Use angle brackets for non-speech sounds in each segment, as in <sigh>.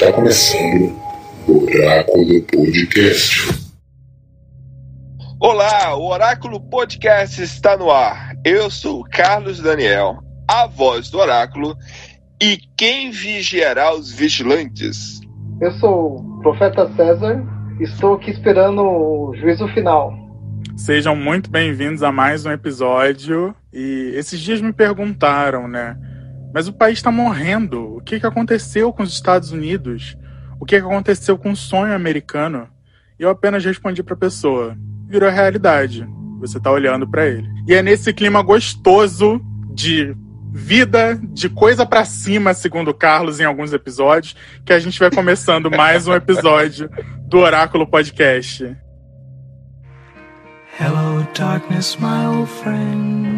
Está começando o Oráculo Podcast. Olá, o Oráculo Podcast está no ar. Eu sou o Carlos Daniel, a voz do Oráculo, e quem vigiará os vigilantes? Eu sou o Profeta César, estou aqui esperando o juízo final. Sejam muito bem-vindos a mais um episódio. E esses dias me perguntaram, né? Mas o país está morrendo. O que, que aconteceu com os Estados Unidos? O que, que aconteceu com o sonho americano? E eu apenas respondi para a pessoa: virou realidade. Você está olhando para ele. E é nesse clima gostoso de vida, de coisa para cima, segundo Carlos, em alguns episódios, que a gente vai começando mais um episódio do Oráculo Podcast. Hello, darkness, my old friend.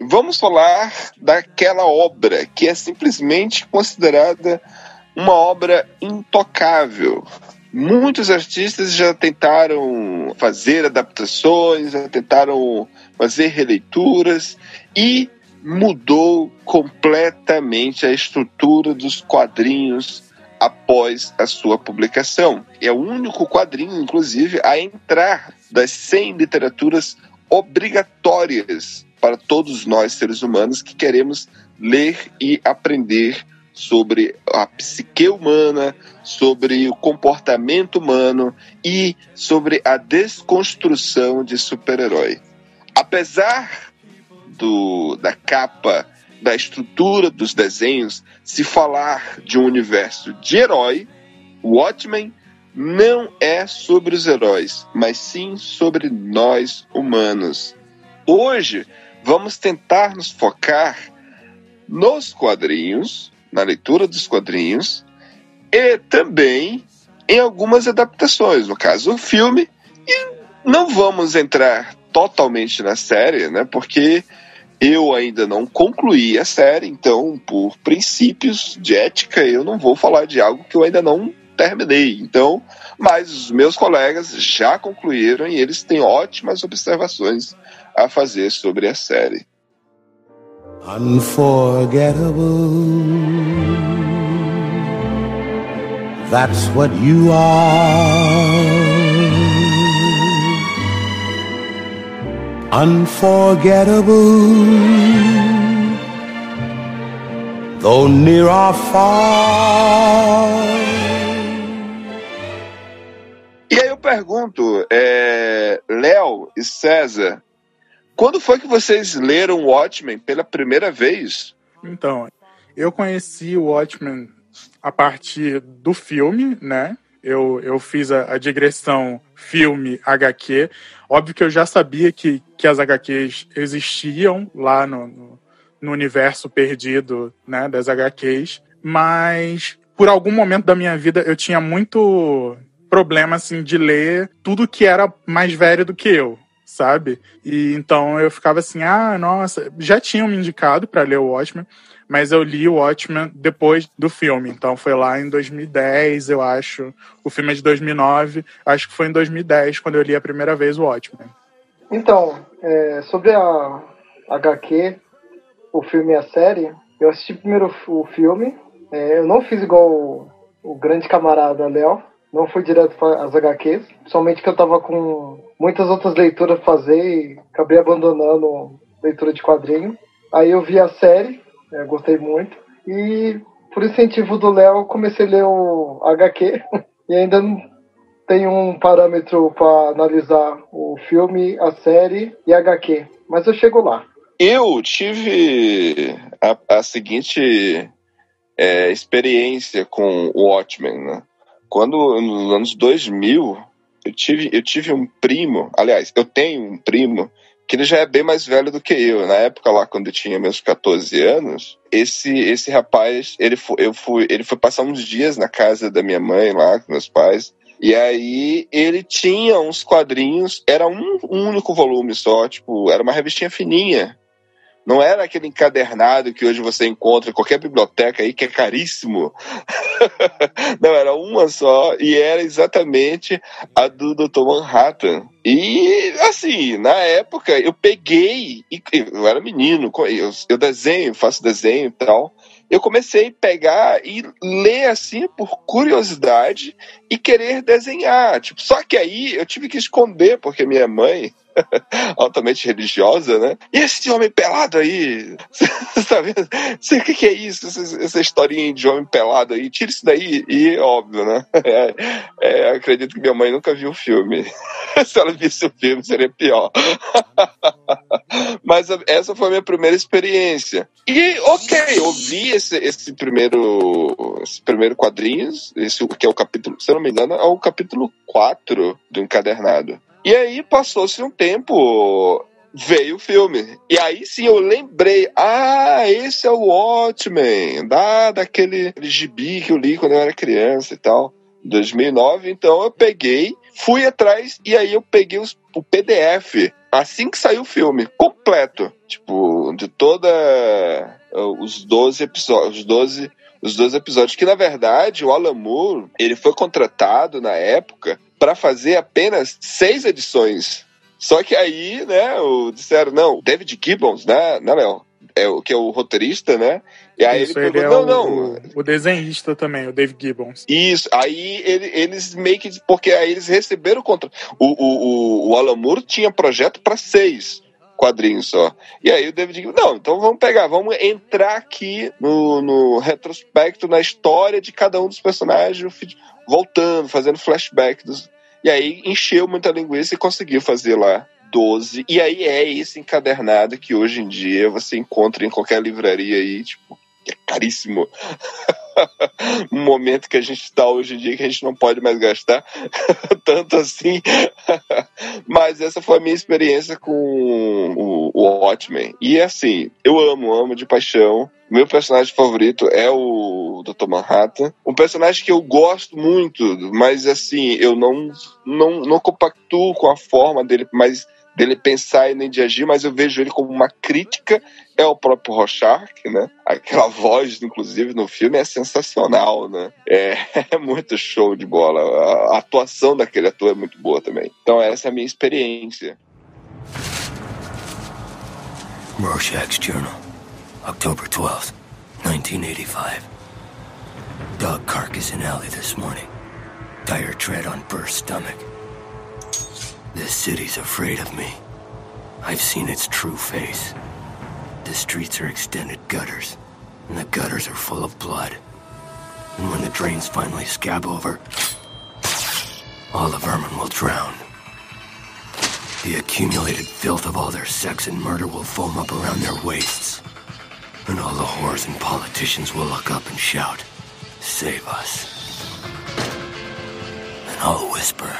vamos falar daquela obra que é simplesmente considerada uma obra intocável. Muitos artistas já tentaram fazer adaptações, já tentaram fazer releituras e mudou completamente a estrutura dos quadrinhos após a sua publicação. É o único quadrinho, inclusive, a entrar das 100 literaturas obrigatórias para todos nós seres humanos que queremos ler e aprender sobre a psique humana, sobre o comportamento humano e sobre a desconstrução de super-herói. Apesar do, da capa, da estrutura dos desenhos, se falar de um universo de herói, Watchmen não é sobre os heróis, mas sim sobre nós humanos. Hoje vamos tentar nos focar nos quadrinhos, na leitura dos quadrinhos e também em algumas adaptações, no caso o filme, e não vamos entrar totalmente na série, né? Porque eu ainda não concluí a série, então, por princípios de ética, eu não vou falar de algo que eu ainda não terminei. Então, mas os meus colegas já concluíram e eles têm ótimas observações a fazer sobre a série. Unforgettable. That's what you are. Unforgettable. Though near or far. E aí eu pergunto, é, Léo e César, quando foi que vocês leram Watchmen pela primeira vez? Então, eu conheci o Watchmen a partir do filme, né? Eu, eu fiz a, a digressão filme HQ. Óbvio que eu já sabia que, que as HQs existiam lá no, no, no universo perdido né, das HQs, mas por algum momento da minha vida eu tinha muito problema assim de ler tudo que era mais velho do que eu, sabe? E então eu ficava assim, ah, nossa, já tinham me indicado para ler o Watchmen, mas eu li o Watchmen depois do filme. Então foi lá em 2010, eu acho. O filme é de 2009, acho que foi em 2010 quando eu li a primeira vez o Watchmen. Então, é, sobre a HQ, o filme e a série, eu assisti primeiro o filme. É, eu não fiz igual o, o grande camarada Léo, não fui direto para as HQs, somente que eu tava com muitas outras leituras a fazer e acabei abandonando leitura de quadrinho. Aí eu vi a série, é, gostei muito, e por incentivo do Léo comecei a ler o HQ <laughs> e ainda não tenho um parâmetro para analisar o filme, a série e a HQ, mas eu chego lá. Eu tive a, a seguinte é, experiência com o Watchmen, né? Quando, nos anos 2000, eu tive, eu tive um primo, aliás, eu tenho um primo que ele já é bem mais velho do que eu. Na época lá, quando eu tinha meus 14 anos, esse esse rapaz, ele foi, eu fui, ele foi passar uns dias na casa da minha mãe lá, com meus pais. E aí ele tinha uns quadrinhos, era um, um único volume só, tipo, era uma revistinha fininha. Não era aquele encadernado que hoje você encontra em qualquer biblioteca aí, que é caríssimo. <laughs> Não, era uma só, e era exatamente a do Dr. Manhattan. E, assim, na época, eu peguei, eu era menino, eu, desenho, faço desenho e tal eu comecei a pegar e ler assim por curiosidade e querer desenhar. Tipo, só que aí eu tive que esconder, porque minha mãe, <laughs> altamente religiosa, né? E esse homem pelado aí? <laughs> Você tá? O que, que é isso? Essa, essa, historinha de homem pelado aí? Tira isso daí. E óbvio, né? <laughs> É, é, acredito que minha mãe nunca viu o filme. Se ela visse o filme, seria pior. Mas essa foi a minha primeira experiência. E, ok, eu vi esse, esse primeiro esse primeiro quadrinho, esse que é o capítulo, se eu não me engano, é o capítulo 4 do encadernado. E aí passou-se um tempo, veio o filme. E aí sim eu lembrei, ah, esse é o Watchmen, da, daquele gibi que eu li quando eu era criança e tal. 2009, então eu peguei, fui atrás e aí eu peguei os, o PDF assim que saiu o filme, completo. Tipo, de toda. Uh, os 12 episódios. Os 12, os 12 episódios. Que na verdade o Alan Moore ele foi contratado na época para fazer apenas seis edições. Só que aí, né, o, disseram, não, David Gibbons, né, né, Léo? É o que é o roteirista, né? E aí Isso, ele perguntou, não, é o, não. O, o, desenhista também, o Dave Gibbons. Isso, aí ele, eles meio que. Porque aí eles receberam o contrato. O, o, o Alan Moore tinha projeto para seis quadrinhos só. E aí o David Gibbons, não, então vamos pegar, vamos entrar aqui no, no retrospecto, na história de cada um dos personagens, voltando, fazendo flashback. Dos, e aí encheu muita linguiça e conseguiu fazer lá 12. E aí é esse encadernado que hoje em dia você encontra em qualquer livraria aí, tipo, é caríssimo. <laughs> um momento que a gente está hoje em dia que a gente não pode mais gastar <laughs> tanto assim. <laughs> Mas essa foi a minha experiência com o, o Watchmen. E assim, eu amo, amo de paixão. Meu personagem favorito é o Dr. Manhattan. Um personagem que eu gosto muito, mas assim, eu não, não, não compactuo com a forma dele, mas dele pensar e nem de agir, mas eu vejo ele como uma crítica é o próprio Rorschach, né? Aquela voz, inclusive, no filme é sensacional, né? É, <laughs> é muito show de bola. A, atuação daquele ator é muito boa também. Então essa é a minha experiência. Rorschach's Journal, October 12th, 1985. Dog carcass in alley this morning. Dire tread on burst stomach. This city's afraid of me. I've seen its true face. The streets are extended gutters, and the gutters are full of blood. And when the drains finally scab over, all the vermin will drown. The accumulated filth of all their sex and murder will foam up around their waists. And all the whores and politicians will look up and shout, Save us. And I'll whisper,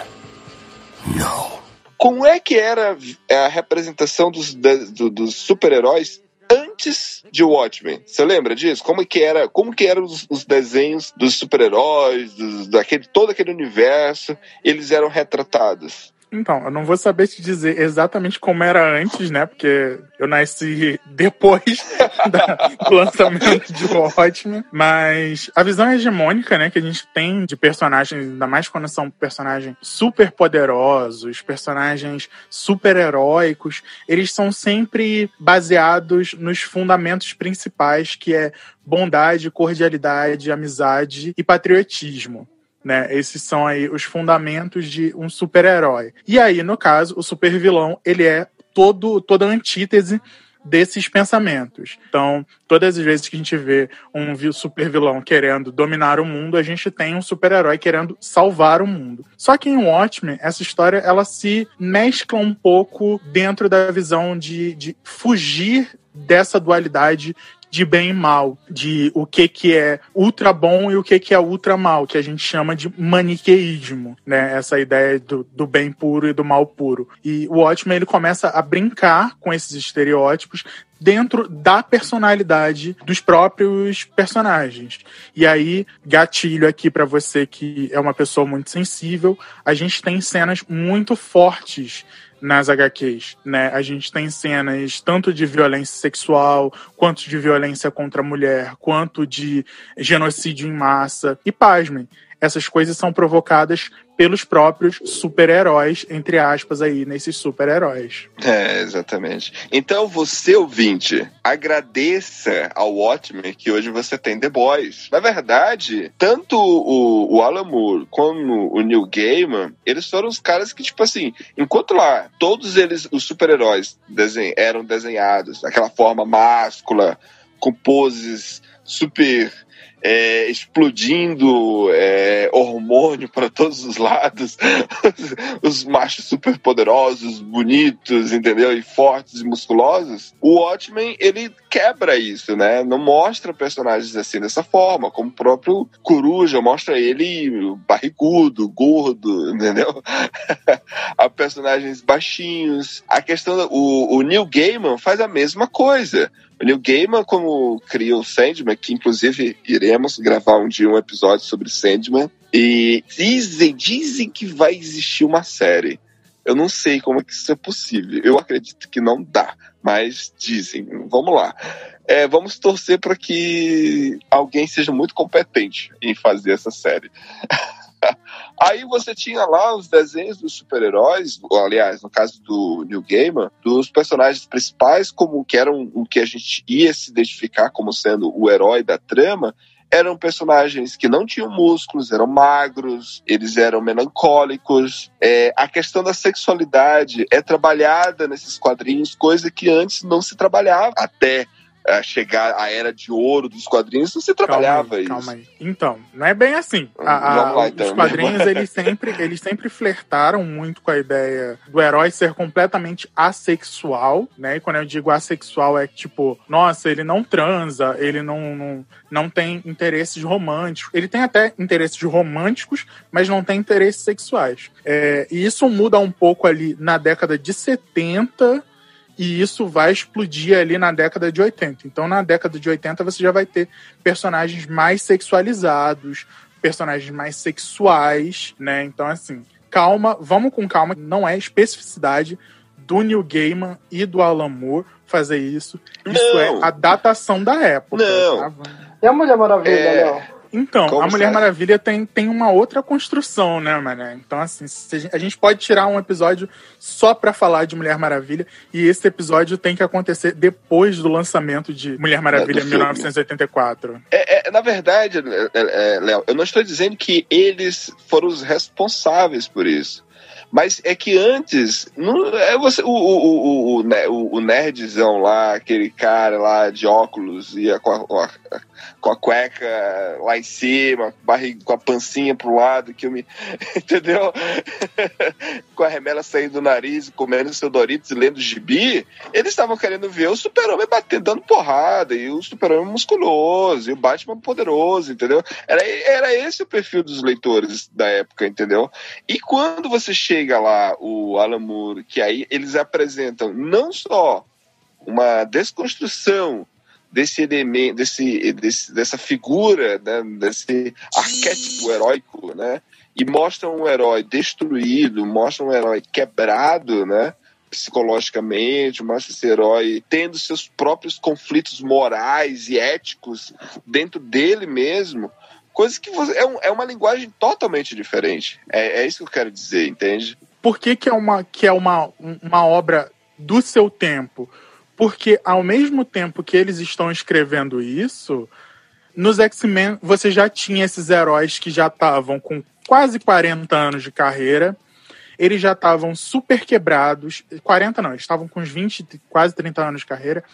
No. Como é que era a representação dos, dos super-heróis antes de Watchmen. Você lembra disso? Como que era, como que eram os, os desenhos dos super-heróis, daquele todo aquele universo, eles eram retratados? Então, eu não vou saber te dizer exatamente como era antes, né? Porque eu nasci <laughs> depois <laughs> do lançamento de Watchmen. Mas a visão hegemônica, né, que a gente tem de personagens, ainda mais quando são personagens super poderosos, personagens super heróicos, eles são sempre baseados nos fundamentos principais, que é bondade, cordialidade, amizade e patriotismo. Né? Esses são aí os fundamentos de um super-herói. E aí, no caso, o super-vilão, ele é todo, toda a antítese desses pensamentos. Então, todas as vezes que a gente vê um super vilão querendo dominar o mundo, a gente tem um super-herói querendo salvar o mundo. Só que em Watchmen, essa história ela se mescla um pouco dentro da visão de, de fugir dessa dualidade de bem e mal, de o que que é ultra bom e o que que é ultra mal, que a gente chama de maniqueísmo, né? Essa ideia do, do bem puro e do mal puro. E o Watchmen ele começa a brincar com esses estereótipos dentro da personalidade dos próprios personagens. E aí, gatilho aqui para você que é uma pessoa muito sensível, a gente tem cenas muito fortes nas HQs, né? A gente tem cenas tanto de violência sexual, quanto de violência contra a mulher, quanto de genocídio em massa. E pasmem, essas coisas são provocadas pelos próprios super-heróis, entre aspas, aí, nesses super-heróis. É, exatamente. Então, você, ouvinte, agradeça ao Watchmen que hoje você tem The Boys. Na verdade, tanto o, o Alan Moore como o Neil Gaiman, eles foram os caras que, tipo assim, enquanto lá todos eles, os super-heróis, eram desenhados daquela forma máscula, com poses super é, explodindo é, hormônio para todos os lados, <laughs> os machos super poderosos, bonitos, entendeu? E fortes e musculosos. O Watchmen, ele quebra isso, né? Não mostra personagens assim dessa forma, como o próprio Coruja mostra ele barrigudo, gordo, <laughs> entendeu? a personagens baixinhos. A questão, o, o Neil Gaiman faz a mesma coisa. O Neil Gaiman, como criou o Sandman, que inclusive iremos gravar um dia um episódio sobre Sandman, e dizem, dizem que vai existir uma série. Eu não sei como é que isso é possível. Eu acredito que não dá, mas dizem. Vamos lá. É, vamos torcer para que alguém seja muito competente em fazer essa série. <laughs> <laughs> Aí você tinha lá os desenhos dos super-heróis, aliás, no caso do New Gamer, dos personagens principais, como que eram o que a gente ia se identificar como sendo o herói da trama, eram personagens que não tinham músculos, eram magros, eles eram melancólicos. É, a questão da sexualidade é trabalhada nesses quadrinhos, coisa que antes não se trabalhava até a chegar à era de ouro dos quadrinhos, você trabalhava calma aí, isso. Calma aí. Então, não é bem assim. A, a, lá, então. Os quadrinhos, <laughs> eles sempre, eles sempre flertaram muito com a ideia do herói ser completamente assexual, né? E quando eu digo assexual, é tipo, nossa, ele não transa, ele não, não, não tem interesses românticos. Ele tem até interesses românticos, mas não tem interesses sexuais. É, e isso muda um pouco ali na década de 70 e isso vai explodir ali na década de 80. Então, na década de 80, você já vai ter personagens mais sexualizados, personagens mais sexuais, né? Então, assim, calma, vamos com calma. Não é especificidade do Neil Gaiman e do Alan Moore fazer isso. Isso Não. é a datação da época. Não. tá? E a Mulher Maravilha, É. Léo? Então, Como a Mulher será? Maravilha tem, tem uma outra construção, né, mané? Então, assim, a gente- a pode tirar um episódio só pra falar de Mulher Maravilha, e esse episódio tem que acontecer depois do lançamento de Mulher Maravilha É, em do filme. 1984. É, é, na verdade, é, é, Léo, eu não estou dizendo que eles foram os responsáveis por isso. Mas é que antes, não, é você, o, o, o, o, né, o, o nerdzão lá, aquele cara lá de óculos, com a, com a, com a cueca lá em cima, barriga, com a pancinha pro lado, que eu me. <laughs> Entendeu? <laughs> com a remela saindo do nariz, comendo seu Doritos e lendo gibi, eles estavam querendo ver o super-homem batendo, dando porrada, e o super-homem musculoso, e o Batman poderoso, entendeu? Era, era esse o perfil dos leitores da época, entendeu? E quando você chega lá, o Alan Moore, que aí eles apresentam não só uma desconstrução desse elemento, desse, desse, dessa figura, né, desse arquétipo heróico, né? E mostram um herói destruído, mostram um herói quebrado, né? Psicologicamente, mostra esse herói tendo seus próprios conflitos morais e éticos dentro dele mesmo. Coisa que você, é, um- é uma linguagem totalmente diferente. É, é isso que eu quero dizer, entende? Por que, que é, uma, que é uma, uma obra do seu tempo? Porque ao mesmo tempo que eles estão escrevendo isso, nos X-Men você já tinha esses heróis que já estavam com quase 40 anos de carreira. Eles já estavam super quebrados. 40 não, eles estavam com uns 20, quase 30 anos de carreira.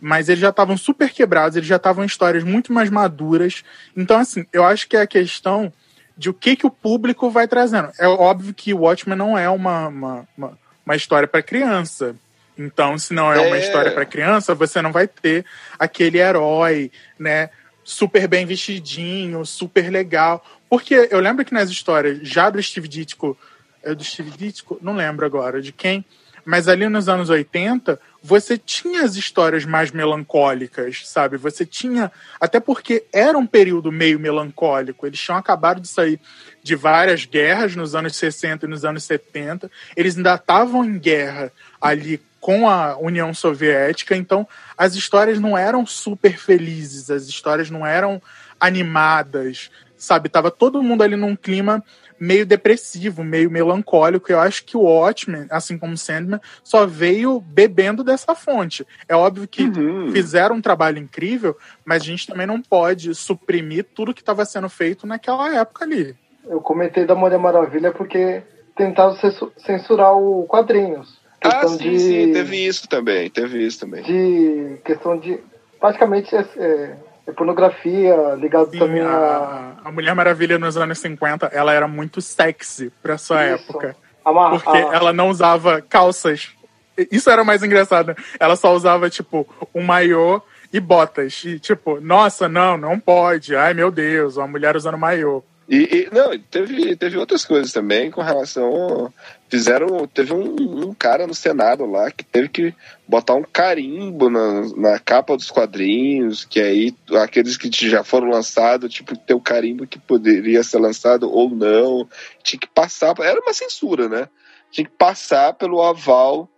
Mas eles já estavam super quebrados, eles já estavam em histórias muito mais maduras. Então, assim, eu acho que é a questão de o que, que o público vai trazendo. É óbvio que o Watchmen não é uma, uma, uma, uma história para criança. Então, se não é uma É. história para criança, você não vai ter aquele herói, né? Super bem vestidinho, super legal. Porque eu lembro que nas histórias já do Steve Ditko, é do Steve Ditko, não lembro agora de quem, mas ali nos anos 80, você tinha as histórias mais melancólicas, sabe? Você tinha. Até porque era um período meio melancólico. Eles tinham acabado de sair de várias guerras nos anos 60 e nos anos 70. Eles ainda estavam em guerra ali com a União Soviética, então as histórias não eram super felizes, as histórias não eram animadas, sabe? Tava todo mundo ali num clima meio depressivo, meio melancólico. Eu acho que o Watchmen, assim como Sandman, só veio bebendo dessa fonte. É óbvio que Uhum. fizeram um trabalho incrível, mas a gente também não pode suprimir tudo que estava sendo feito naquela época ali. Eu comentei da Mulher Maravilha porque tentaram censu- censurar o quadrinhos. Ah, Questão sim, de, sim, teve isso também, teve isso também. de questão de praticamente é, é, é pornografia ligado Sim, também a a, Mulher Maravilha nos anos 50, ela era muito sexy pra sua Isso. época. Porque a, ela não usava calças. Isso era mais engraçado. Ela só usava, tipo, um maiô e botas. E, tipo, nossa, não, não pode. Ai, meu Deus, uma mulher usando maiô. E, e- não, teve, teve outras coisas também com relação. Fizeram. Teve um, um cara no Senado lá que teve que botar um carimbo na, na capa dos quadrinhos, que aí aqueles que já foram lançados, tipo, ter o carimbo que poderia ser lançado ou não. Tinha que passar. Era uma censura, né? Tinha que passar pelo aval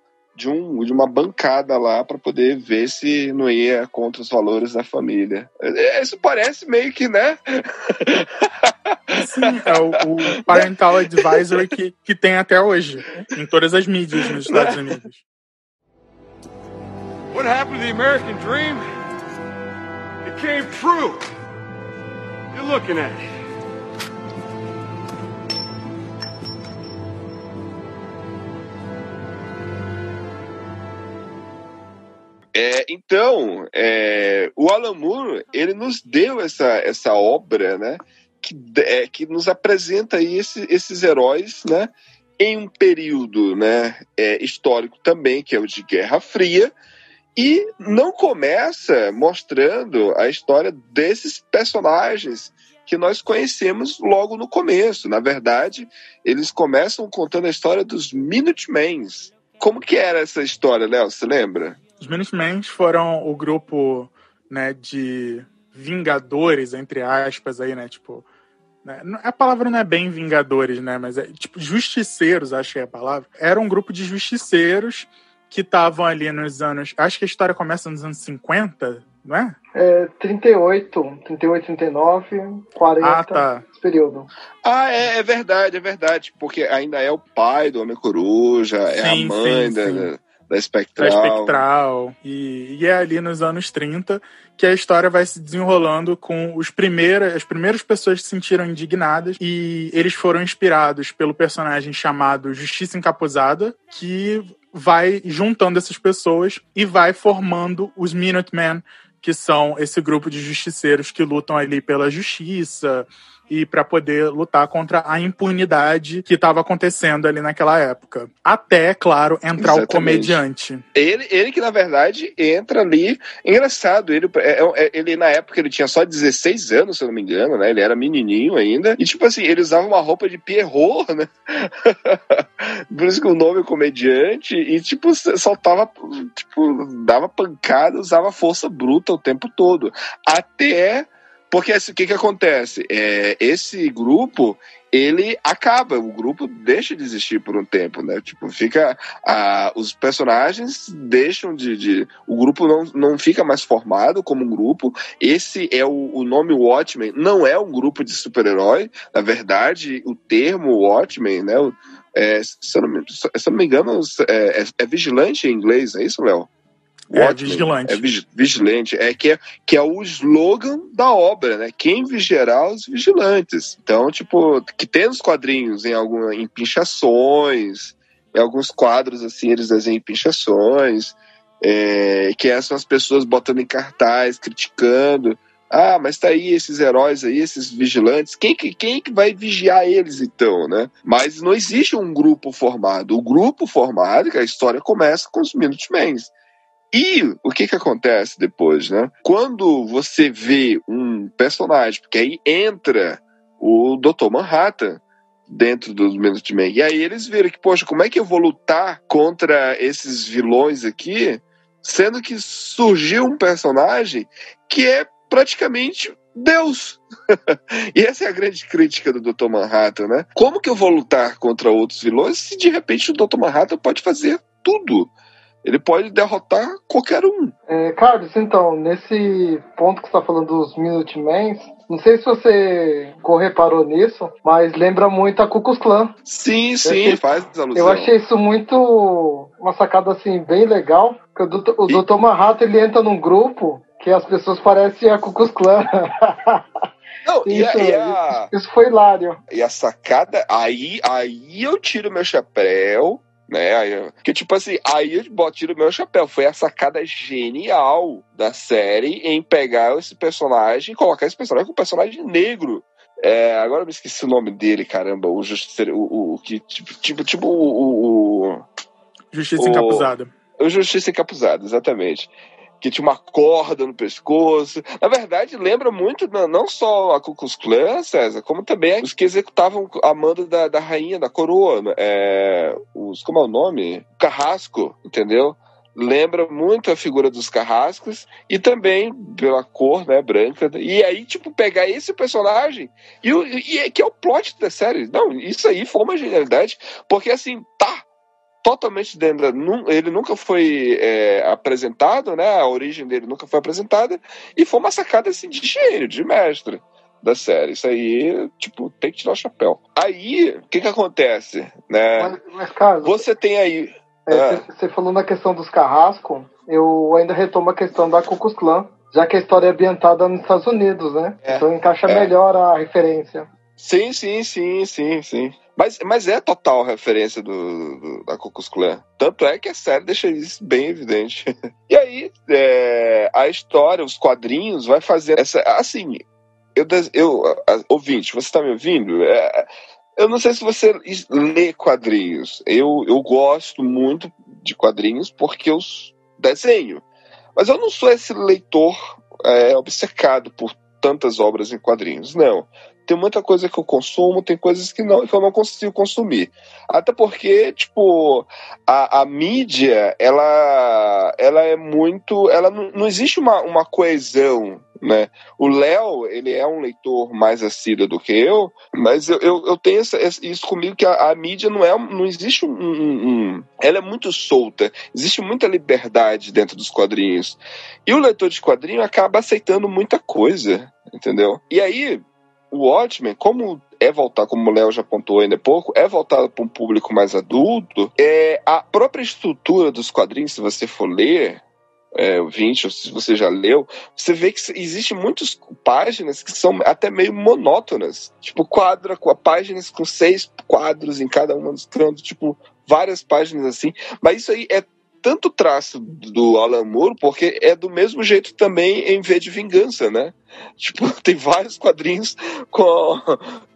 de, um, de uma bancada lá para poder ver se não ia contra os valores da família. É, Isso parece meio que, né? Sim, é o, o Parental Advisory que, que tem até hoje, em todas as mídias nos Estados Unidos. What happened to the American dream? It came true. You're looking at it. É, então, é, o Alan Moore, ele nos deu essa, essa obra, né, que, é, que nos apresenta aí esse- esses heróis, né, em um período, né, é, histórico também, que é o de Guerra Fria, e não começa mostrando a história desses personagens que nós conhecemos logo no começo. Na verdade, eles começam contando a história dos Minutemans. Como que era essa história, Léo? Você lembra? Os Minutemen foram o grupo né, de vingadores, entre aspas, aí, né? Tipo. né, a palavra não é bem vingadores, né? Mas é tipo justiceiros, acho que é a palavra. Era um grupo de justiceiros que estavam ali nos anos. Acho que a história começa nos anos 50, não é? é, 38, 38, 39, 40, Ah, tá. esse período. Ah, é, é verdade, é verdade. Porque ainda é o pai do Homem-Coruja, é a mãe sim, da, sim. Da, da da Espectral. Espectral. E, e é ali nos anos 30 que a história vai se desenrolando com os primeiras, as primeiras pessoas que se sentiram indignadas e eles foram inspirados pelo personagem chamado Justiça Encapuzada, que vai juntando essas pessoas e vai formando os Minutemen, que são esse grupo de justiceiros que lutam ali pela justiça e para poder lutar contra a impunidade que estava acontecendo ali naquela época. Até, claro, entrar o Exatamente. comediante. Ele, ele que, na verdade, entra ali. Engraçado, ele, é- é- ele na época ele tinha só 16 anos, se eu não me engano, né? Ele era menininho ainda. E, tipo assim, ele usava uma roupa de Pierrot, né? Por isso que o nome é comediante. E, tipo, soltava, tipo, dava pancada, usava força bruta o tempo todo. Até. Porque assim, o que, que acontece? É, esse grupo, ele acaba, o grupo deixa de existir por um tempo, né? Tipo, fica. ah, os personagens deixam de. de- o grupo não, não fica mais formado como um grupo. Esse é o, o nome Watchmen, não é um grupo de super-herói. Na verdade, o termo Watchmen, né? é, se, eu não me, se eu não me engano, é, é- é vigilante em inglês, é isso, Léo? É, Watchmen. vigilante. É vigi- vigilante. É que, é que é o slogan da obra, né? Quem vigiará os vigilantes. Então, tipo, que tem nos quadrinhos, em, alguma, em pinchações, em alguns quadros, assim, eles desenham pinchações, é, que são as pessoas botando em cartaz, criticando Ah, mas tá aí esses heróis aí, esses vigilantes. Quem que, quem que vai vigiar eles então, né? Mas não existe um grupo formado. O grupo formado, que a história começa com os Minutemen. E o que que acontece depois, né? Quando você vê um personagem, porque aí entra o Dr. Manhattan dentro dos Minutemen, e aí eles viram que, poxa, como é que eu vou lutar contra esses vilões aqui, sendo que surgiu um personagem que é praticamente Deus. <laughs> e essa é a grande crítica do Dr. Manhattan, né? Como que eu vou lutar contra outros vilões se de repente o Dr. Manhattan pode fazer tudo? Ele pode derrotar qualquer um. É, Carlos, então, nesse ponto que você está falando dos Minutemen, não sei se você reparou nisso, mas lembra muito a Ku Klux Klan. Sim, sim, achei, faz alusão. Eu achei isso muito uma sacada assim bem legal, porque o Dr. O. Dr. Manhattan ele entra num grupo que as pessoas parecem a Ku Klux Klan. <laughs> Não, isso, e a, e a... isso foi hilário. E a sacada, aí, aí eu tiro meu chapéu né? Aí, que tipo assim, aí eu boto, tiro meu chapéu. Foi a sacada genial da série em pegar esse personagem e colocar esse personagem com um personagem negro. É, agora eu me esqueci o nome dele, caramba. O Justiceiro. O, o, que, tipo, tipo, tipo o. o Justiça o, Encapuzada. O Justiça Encapuzada, exatamente que tinha uma corda no pescoço. Na verdade, lembra muito não só a Ku Klux Klan, César, como também os que executavam a manda da, da rainha, da coroa. Né? É, os, como é o nome? Carrasco, entendeu? Lembra muito a figura dos carrascos e também pela cor, né, branca. E aí, tipo, pegar esse personagem e, e que é o plot da série. Não, isso aí foi uma genialidade, porque assim, tá, totalmente dentro. Ele nunca foi é, apresentado, né? A origem dele nunca foi apresentada. E foi uma sacada assim, de gênio, de mestre da série. Isso aí, tipo, tem que tirar o chapéu. Aí, o que que acontece? Né? Mas, mas Carlos, você tem aí. É, ah. Você falou na questão dos carrascos, eu ainda retomo a questão da Ku Klux Klan, já que a história é ambientada nos Estados Unidos, né? É, então encaixa é. melhor a referência. Sim, sim, sim, sim, sim. Mas, mas é total referência do, do da Cocos Clan. Tanto é que a série deixa isso bem evidente. <laughs> e aí, é, a história, os quadrinhos, vai fazer essa. Assim, eu, eu ouvinte, você está me ouvindo? É, eu não sei se você lê quadrinhos. Eu, eu gosto muito de quadrinhos porque eu desenho. Mas eu não sou esse leitor é, obcecado por tantas obras em quadrinhos, não tem muita coisa que eu consumo, tem coisas que, não, que eu não consigo consumir. Até porque, tipo, a, a mídia, ela, ela é muito. Ela não, não existe uma, uma coesão né? O Léo, ele é um leitor mais assíduo do que eu, mas eu, eu, eu tenho essa, isso comigo que a, a, mídia não é, não existe um, um, um, ela é muito solta, existe muita liberdade dentro dos quadrinhos. E o leitor de quadrinho acaba aceitando muita coisa, entendeu? E aí, o Watchmen, como é voltar, como o Léo já apontou ainda há pouco, é voltado para um público mais adulto, é, a própria estrutura dos quadrinhos, se você for ler, é, 20, ou se você já leu, você vê que existe muitas páginas que são até meio monótonas. Tipo, quadra com páginas com seis quadros em cada uma dos cantos, tipo, várias páginas assim. Mas isso aí é tanto traço do Alan Moore, porque é do mesmo jeito também em V de Vingança, né? <laughs> Tipo, tem vários quadrinhos com,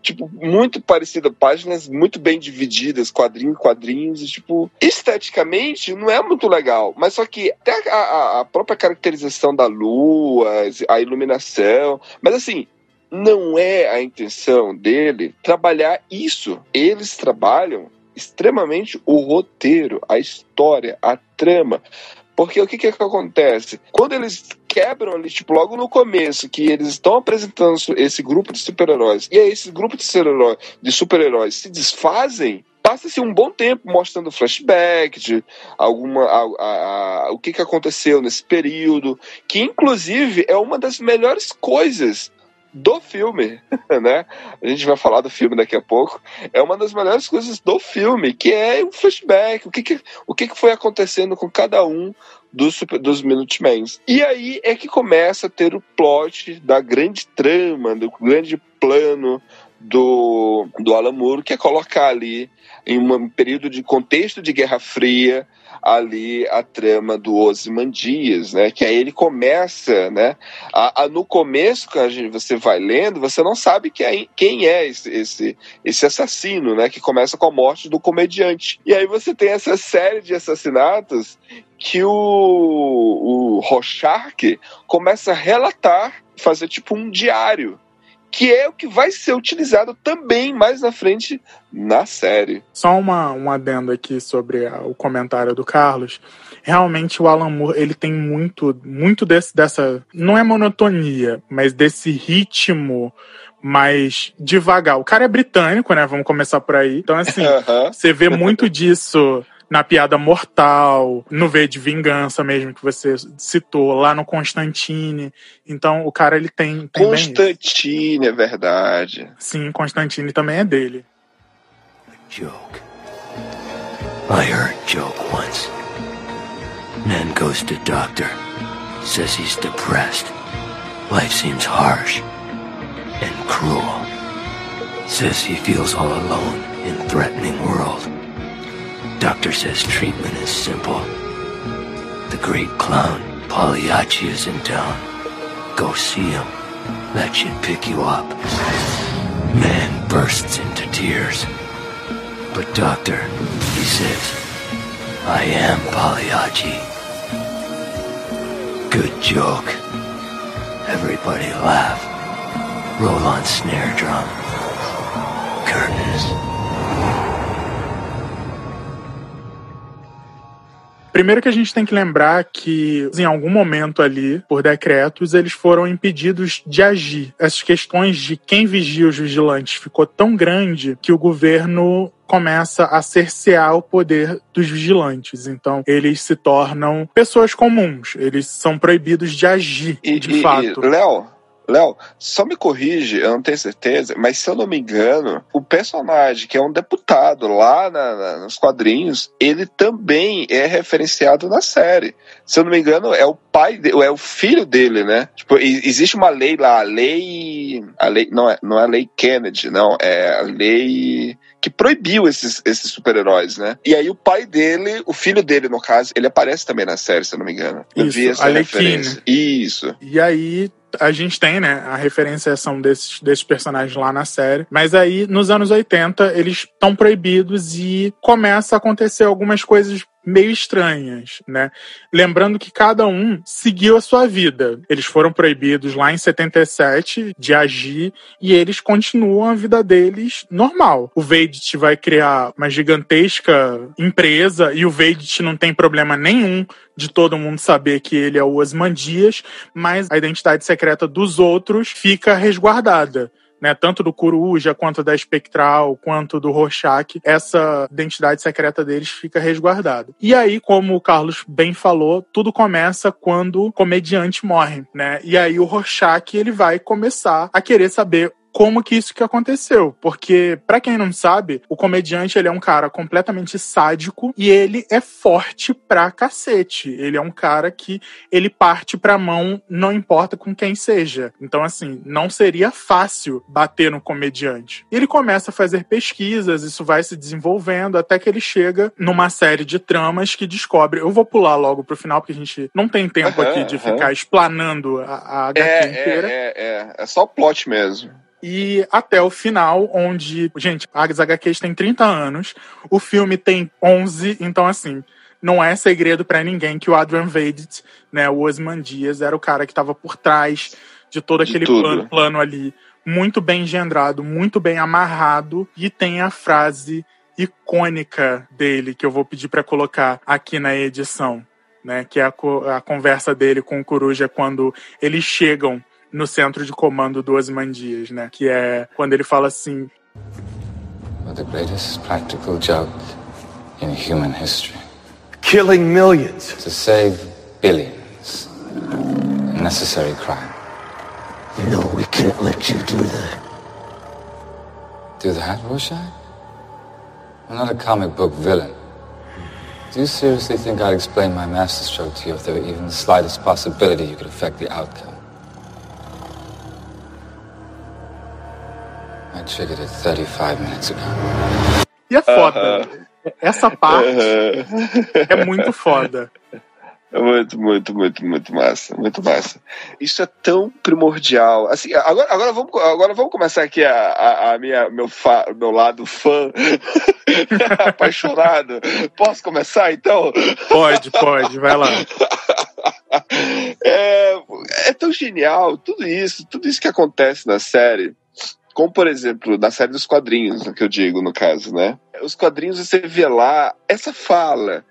tipo, muito parecidas, páginas muito bem divididas, quadrinhos, quadrinhos, e, tipo, esteticamente não é muito legal, mas só que até a, a própria caracterização da lua, a iluminação, mas assim, não é a intenção dele trabalhar isso. Eles trabalham extremamente o roteiro, a história, a trama. Porque o que, que, que acontece? Quando eles quebram ali, tipo, logo no começo, que eles estão apresentando esse grupo de super-heróis, e aí esse grupo de super-heróis super se desfazem, passa-se um bom tempo mostrando flashback de alguma a, a, a, o que, que aconteceu nesse período, que inclusive é uma das melhores coisas do filme, <laughs> né? A gente vai falar do filme daqui a pouco. É uma das melhores coisas do filme, que é um flashback, o que, que, o que, que foi acontecendo com cada um dos, dos Minutemen. E aí é que começa a ter o plot da grande trama, do grande plano do, do Alan Moore, que é colocar ali, em um período de contexto de Guerra Fria, ali a trama do Ozymandias, né? Que aí ele começa, né? A, a, no começo, quando você vai lendo, você não sabe quem, quem é esse, esse, esse assassino, né? Que começa com a morte do comediante. E aí você tem essa série de assassinatos que o, o começa a relatar, fazer tipo um diário que é o que vai ser utilizado também mais na frente na série. Só uma, um adendo aqui sobre a, o comentário do Carlos. Realmente o Alan Moore, ele tem muito, muito desse, dessa, não é monotonia, mas desse ritmo mais devagar. O cara é britânico, né? Vamos começar por aí. Então, assim, <laughs> uh -huh. você vê muito disso na piada mortal, no V de vingança mesmo que você citou, lá no Constantine. Então o cara ele tem. tem Constantine, é verdade. Sim, Constantine também é dele. Joke. I heard joke once. Man goes to doctor, says he's depressed. Life seems harsh and cruel. Says he feels all alone in threatening world. Doctor says treatment is simple. The great clown, Pagliacci, is in town. Go see him. That should pick you up. Man bursts into tears. But doctor, he says, I am Pagliacci. Good joke. Everybody laugh. Roll on snare drum. Curtains. Primeiro que a gente tem que lembrar que, em algum momento ali, por decretos, eles foram impedidos de agir. Essas questões de quem vigia os vigilantes ficou tão grande que o governo começa a cercear o poder dos vigilantes. Então, eles se tornam pessoas comuns. Eles são proibidos de agir, e, de e, fato. Léo, Léo, só me corrige, eu não tenho certeza, mas se eu não me engano, o personagem que é um deputado lá na, na, nos quadrinhos, ele também é referenciado na série. Se eu não me engano, é o pai, de, é o filho dele, né? Tipo, existe uma lei lá, a lei, a lei não é, não é a lei Kennedy, não, é a lei que proibiu esses, esses super-heróis, né? E aí o pai dele, o filho dele, no caso, ele aparece também na série, se eu não me engano. Eu Isso, vi essa referência. Isso. E aí a gente tem, né, a referenciação desses, desses personagens lá na série. Mas aí, nos anos 80, eles estão proibidos e começa a acontecer algumas coisas meio estranhas, né? Lembrando que cada um seguiu a sua vida. Eles foram proibidos lá em 77 de agir e eles continuam a vida deles normal. O Vedit vai criar uma gigantesca empresa e o Vedit não tem problema nenhum de todo mundo saber que ele é o Osmandias, mas a identidade secreta dos outros fica resguardada né, tanto do Coruja, quanto da Espectral, quanto do Rorschach, essa identidade secreta deles fica resguardada. E aí, como o Carlos bem falou, tudo começa quando o comediante morre, né? E aí o Rorschach, ele vai começar a querer saber como que isso que aconteceu. Porque, para quem não sabe, o comediante ele é um cara completamente sádico e ele é forte pra cacete. Ele é um cara que ele parte pra mão, não importa com quem seja. Então, assim, não seria fácil bater no comediante. Ele começa a fazer pesquisas, isso vai se desenvolvendo até que ele chega numa série de tramas que descobre. Eu vou pular logo pro final, porque a gente não tem tempo uhum, aqui de uhum. ficar explanando a, a HQ é, inteira. É, é, é, é só plot mesmo e até o final, onde, gente, as HQs tem 30 anos, o filme tem 11, então assim, não é segredo para ninguém que o Adrian Vedit, né, o Osman Dias, era o cara que estava por trás de todo de aquele plano, plano ali, muito bem engendrado, muito bem amarrado, e tem a frase icônica dele que eu vou pedir para colocar aqui na edição, né, que é a, a conversa dele com o Coruja quando eles chegam no centro de comando do Osmandias, né? Que é quando ele fala assim. the greatest practical joke in human history. Killing millions. To save billions. A necessary crime. You know, we can't let you do that. Do that, Rorschach? I'm not a comic book villain. Do you seriously think I'd explain my masterstroke to you if there were even the slightest possibility you could affect the outcome? I triggered it 35 minutes ago. E é foda. Essa parte é muito foda. É muito, muito, muito, muito massa, muito massa. Isso é tão primordial. Assim, agora, agora, vamos, agora vamos começar aqui a, a, a minha, meu, fa, meu lado fã <laughs> apaixonado. Posso começar então? Pode, pode, vai lá. É, é tão genial tudo isso, tudo isso que acontece na série. Como, por exemplo, na série dos quadrinhos, que eu digo, no caso, né? Os quadrinhos você vê lá essa fala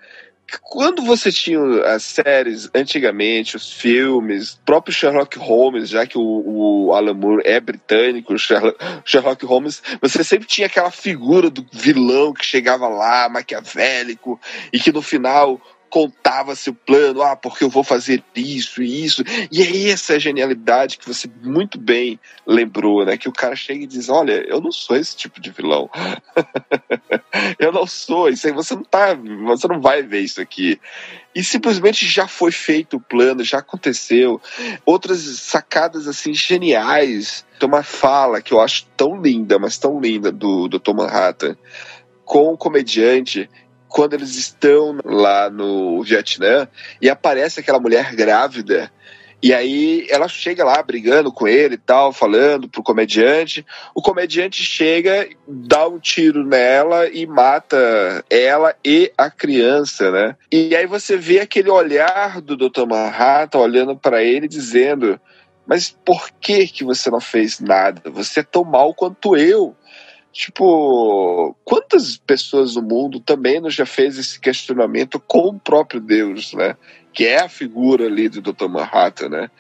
quando você tinha as séries antigamente, os filmes, próprio Sherlock Holmes, já que o, o Alan Moore é britânico, Sherlock, Sherlock Holmes, você sempre tinha aquela figura do vilão que chegava lá, maquiavélico, e que no final contava seu plano, ah, porque eu vou fazer isso e isso. E é essa genialidade que você muito bem lembrou, né? Que o cara chega e diz: Olha, eu não sou esse tipo de vilão. <laughs> eu não sou, isso aí você não tá, você não vai ver isso aqui. E simplesmente já foi feito o plano, já aconteceu. Outras sacadas assim geniais. Tem uma fala que eu acho tão linda, mas tão linda do, do Tom Manhattan com o comediante quando eles estão lá no Vietnã e aparece aquela mulher grávida. E aí ela chega lá brigando com ele e tal, falando pro comediante. O comediante chega, dá um tiro nela e mata ela e a criança, né? E aí você vê aquele olhar do Dr. Manhattan olhando para ele dizendo: "Mas por que que você não fez nada? Você é tão mal quanto eu." Tipo, quantas pessoas no mundo também não já fez esse questionamento com o próprio Deus, né? Que é a figura ali do Dr. Manhattan, né?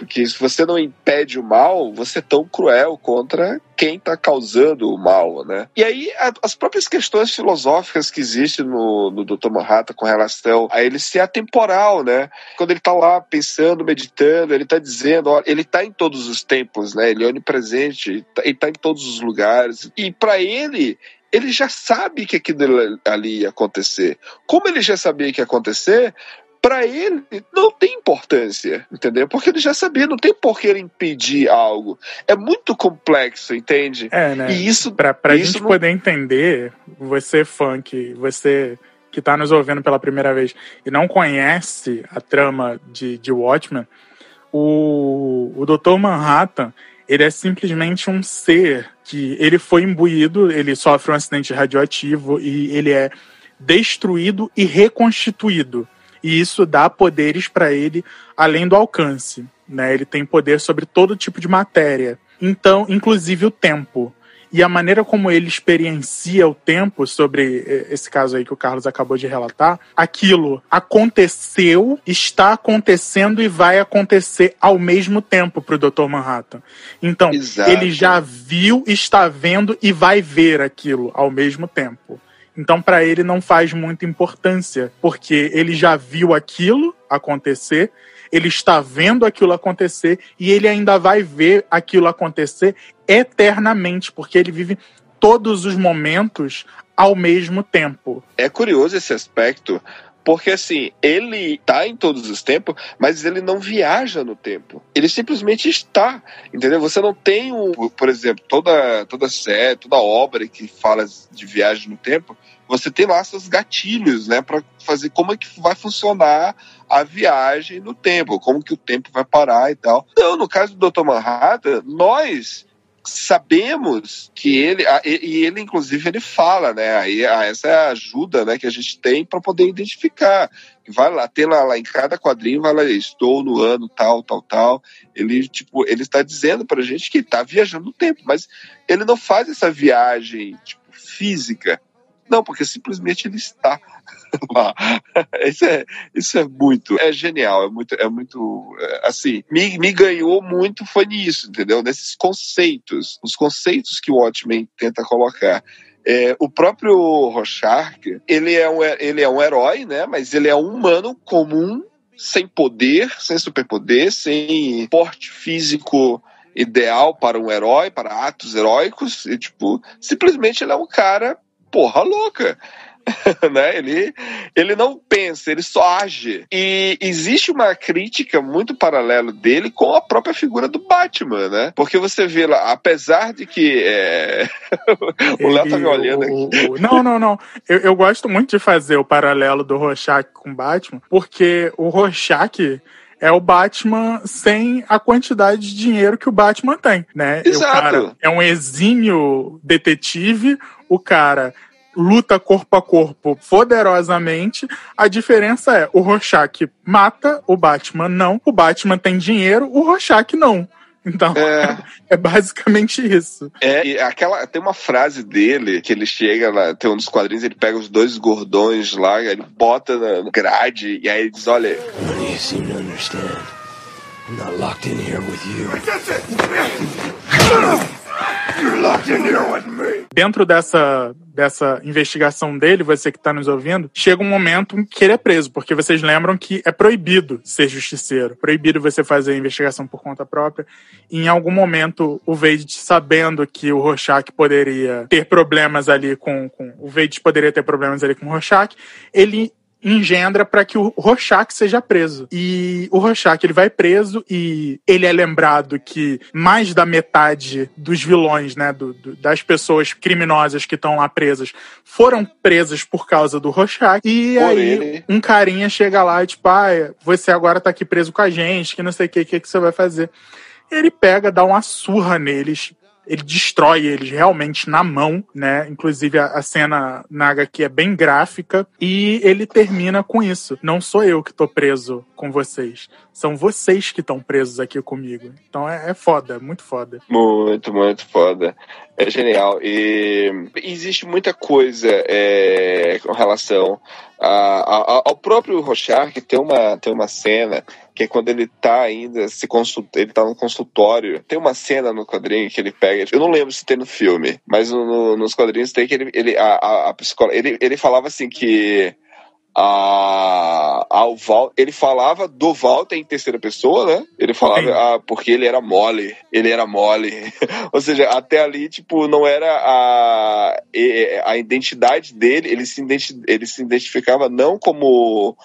Porque se você não impede o mal, você é tão cruel contra quem está causando o mal, né? E aí a, as próprias questões filosóficas que existem no, no Dr. Manhattan com relação a ele ser atemporal, né? Quando ele está lá pensando, meditando, ele está dizendo, ó, ele está em todos os tempos, né? Ele é onipresente, ele está tá em todos os lugares. E para ele, ele já sabe que aquilo ali ia acontecer. Como ele já sabia que ia acontecer, para ele não tem importância, entendeu? Porque ele já sabia, não tem por que ele impedir algo. É muito complexo, entende? É, né? E isso pra isso gente não... poder entender, você funk, você que tá nos ouvindo pela primeira vez e não conhece a trama de, de Watchmen, o, o Dr. Manhattan, ele é simplesmente um ser que ele foi imbuído, ele sofre um acidente radioativo e ele é destruído e reconstituído e isso dá poderes para ele além do alcance. Né? Ele tem poder sobre todo tipo de matéria. Então, inclusive o tempo. E a maneira como ele experiencia o tempo, sobre eh, esse caso aí que o Carlos acabou de relatar, aquilo aconteceu, está acontecendo e vai acontecer ao mesmo tempo para o Dr. Manhattan. Então, Exato. ele já viu, está vendo e vai ver aquilo ao mesmo tempo. Então, para ele não faz muita importância, porque ele já viu aquilo acontecer, ele está vendo aquilo acontecer e ele ainda vai ver aquilo acontecer eternamente, porque ele vive todos os momentos ao mesmo tempo. É curioso esse aspecto, porque assim, ele está em todos os tempos, mas ele não viaja no tempo. Ele simplesmente está, entendeu? Você não tem um, por exemplo, toda toda série, toda obra que fala de viagem no tempo, você tem lá seus gatilhos, né, para fazer como é que vai funcionar a viagem no tempo, como que o tempo vai parar e tal. Então, no caso do Dr. Manhattan, nós sabemos que ele e ele inclusive ele fala né aí essa é a ajuda né que a gente tem para poder identificar. Vai lá tem lá, lá em cada quadrinho vai lá estou no ano tal tal tal. Ele tipo ele está dizendo para a gente que está viajando no tempo mas ele não faz essa viagem tipo física não, porque simplesmente ele está <laughs> lá. Isso é, isso é muito, é genial, é muito, é muito, é, assim, me, me ganhou muito foi nisso, entendeu? Nesses conceitos, os conceitos que o Watchmen tenta colocar. É, o próprio Rorschach, ele é, um, ele é um herói, né? Mas ele é um humano comum, sem poder, sem superpoder, sem porte físico ideal para um herói, para atos heróicos, e tipo, simplesmente ele é um cara porra louca. <laughs> né? Ele, ele não pensa, ele só age. E existe uma crítica muito paralela dele com a própria figura do Batman, né? Porque você vê lá, apesar de que é... <laughs> o Léo tá me olhando aqui. O, o, não, não, não. Eu, eu gosto muito de fazer o paralelo do Rorschach com o Batman, porque o Rorschach é o Batman sem a quantidade de dinheiro que o Batman tem, né? Exato. É um exímio detetive, o cara luta corpo a corpo poderosamente. A diferença é o Rorschach mata, o Batman não. O Batman tem dinheiro, o Rorschach não. Então, é, <laughs> é basicamente isso. É, e aquela, tem uma frase dele que ele chega lá, tem um dos quadrinhos, ele pega os dois gordões lá, ele bota na grade, e aí ele diz: Olha. None you seem to understand. I'm not locked in here with you. Dentro dessa, dessa investigação dele, você que está nos ouvindo, chega um momento que ele é preso, porque vocês lembram que é proibido ser justiceiro, proibido você fazer a investigação por conta própria. E em algum momento, o Vade, sabendo que o Rorschach poderia ter problemas ali com, com o Vade poderia ter problemas ali com o Rorschach, ele engendra para que o Rorschach seja preso. E o Rorschach ele vai preso e ele é lembrado que mais da metade dos vilões, né, do, do, das pessoas criminosas que estão lá presas, foram presas por causa do Rorschach. E por aí ele. um carinha chega lá e tipo, ah, você agora tá aqui preso com a gente, que não sei o que, o que, que você vai fazer. Ele pega, dá uma surra neles, ele destrói eles realmente na mão, né? Inclusive a, a cena na HQ é bem gráfica e ele termina com isso. Não sou eu que tô preso com vocês, são vocês que estão presos aqui comigo. Então é, é foda, muito foda. Muito, muito foda. É genial. E existe muita coisa é, com relação a, a, ao próprio Rorschach, tem uma, tem uma cena que é quando ele tá ainda se consulta, ele tá no consultório. Tem uma cena no quadrinho que ele pega, eu não lembro se tem no filme, mas no, nos quadrinhos tem que ele, ele a, a, a psicóloga, ele, ele falava assim que a, ao Val, ele falava do Walter em terceira pessoa, né? Ele falava ah, porque ele era mole, ele era mole. <laughs> Ou seja, até ali, tipo, não era a, a identidade dele, ele se, identi, ele se identificava não como,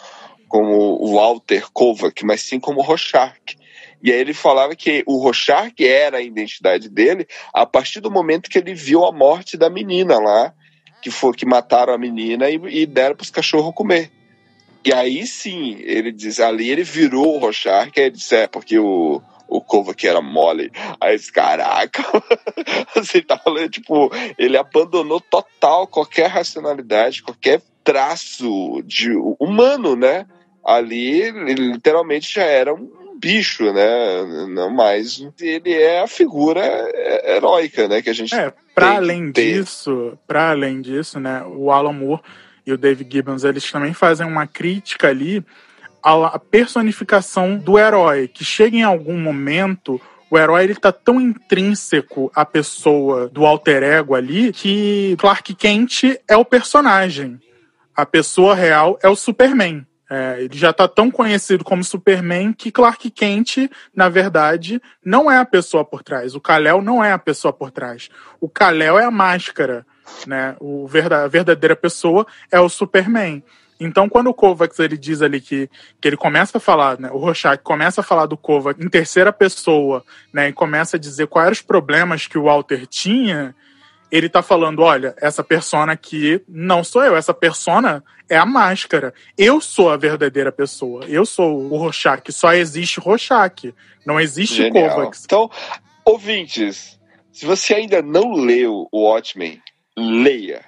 como o Walter Kovac, mas sim como Rorschach. E aí ele falava que o Rorschach era a identidade dele a partir do momento que ele viu a morte da menina lá que for que mataram a menina e, e deram para os cachorros comer. E aí sim, ele diz, ali ele virou o Rochar, que ele disse, é, porque o, o Kova que era mole. Aí esse caraca, <laughs> você tá falando, tipo, ele abandonou total qualquer racionalidade, qualquer traço de humano, né? Ali, ele literalmente já era um bicho, né? Não mais. Ele é a figura heróica, né? Que a gente. É, para além disso, para além disso, né? O Alan Moore e o David Gibbons, eles também fazem uma crítica ali à personificação do herói, que chega em algum momento o herói ele tá tão intrínseco à pessoa do alter ego ali que Clark Kent é o personagem. A pessoa real é o Superman. É, ele já está tão conhecido como Superman que Clark Kent, na verdade, não é a pessoa por trás. O Kal-El não é a pessoa por trás. O Kal-El é a máscara, né? O a verdadeira pessoa é o Superman. Então, quando o Kovacs ele diz ali que, que ele começa a falar, né, o Rorschach começa a falar do Kovacs em terceira pessoa, né, e começa a dizer quais eram os problemas que o Walter tinha, ele tá falando, olha, essa persona aqui não sou eu, essa persona é a máscara. Eu sou a verdadeira pessoa. Eu sou o Rorschach. Só existe Rorschach. Não existe Genial. Kovacs. Então, ouvintes, se você ainda não leu o Watchmen, leia.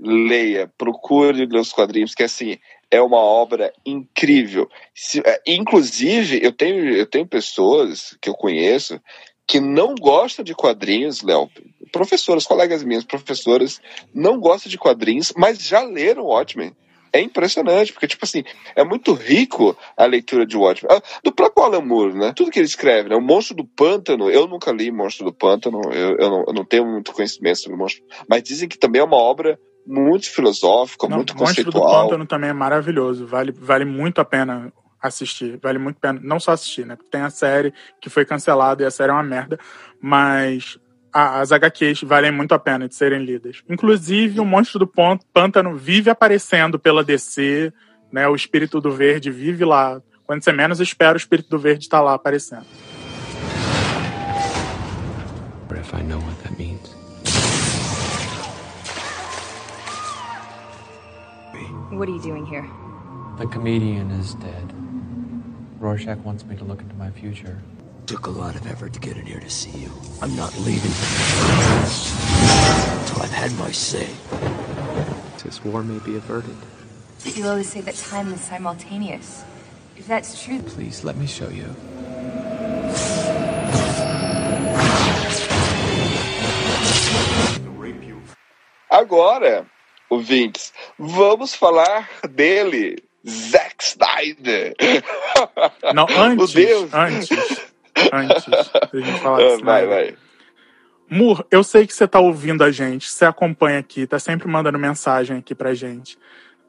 Leia, procure os quadrinhos, que assim, é uma obra incrível. Se, é, inclusive, eu tenho, eu tenho pessoas que eu conheço que não gostam de quadrinhos, Léo, professoras, colegas minhas, professoras, não gostam de quadrinhos, mas já leram Watchmen. É impressionante, porque, tipo assim, é muito rico a leitura de Watchmen. Ah, do próprio Alan Moore, né? Tudo que ele escreve, né? O Monstro do Pântano, eu nunca li Monstro do Pântano, eu, eu, não, eu não tenho muito conhecimento sobre o Monstro, mas dizem que também é uma obra muito filosófica, não, muito conceitual. O Monstro do Pântano também é maravilhoso, vale, vale muito a pena assistir. Vale muito a pena. Não só assistir, né? Tem a série que foi cancelada e a série é uma merda. Mas as HQs valem muito a pena de serem lidas. Inclusive, o Monstro do Pântano vive aparecendo pela DC, né? O Espírito do Verde vive lá. Quando você menos espera, o Espírito do Verde está lá aparecendo. If I know what that means. What are you doing here? The comedian is dead. Rorschach wants me to look into my future. Took a lot of effort to get in here to see you. I'm not leaving until I've had my say. This war may be averted. But you always say that time is simultaneous. If that's true, Please let me show you. Agora, ouvintes, vamos falar dele, Zack Snyder. Não, <laughs> antes, o Deus. antes, antes, da gente falar <laughs> Ah, vai, Snyder. vai. Mur, eu sei que você tá ouvindo a gente, você acompanha aqui, tá sempre mandando mensagem aqui pra gente.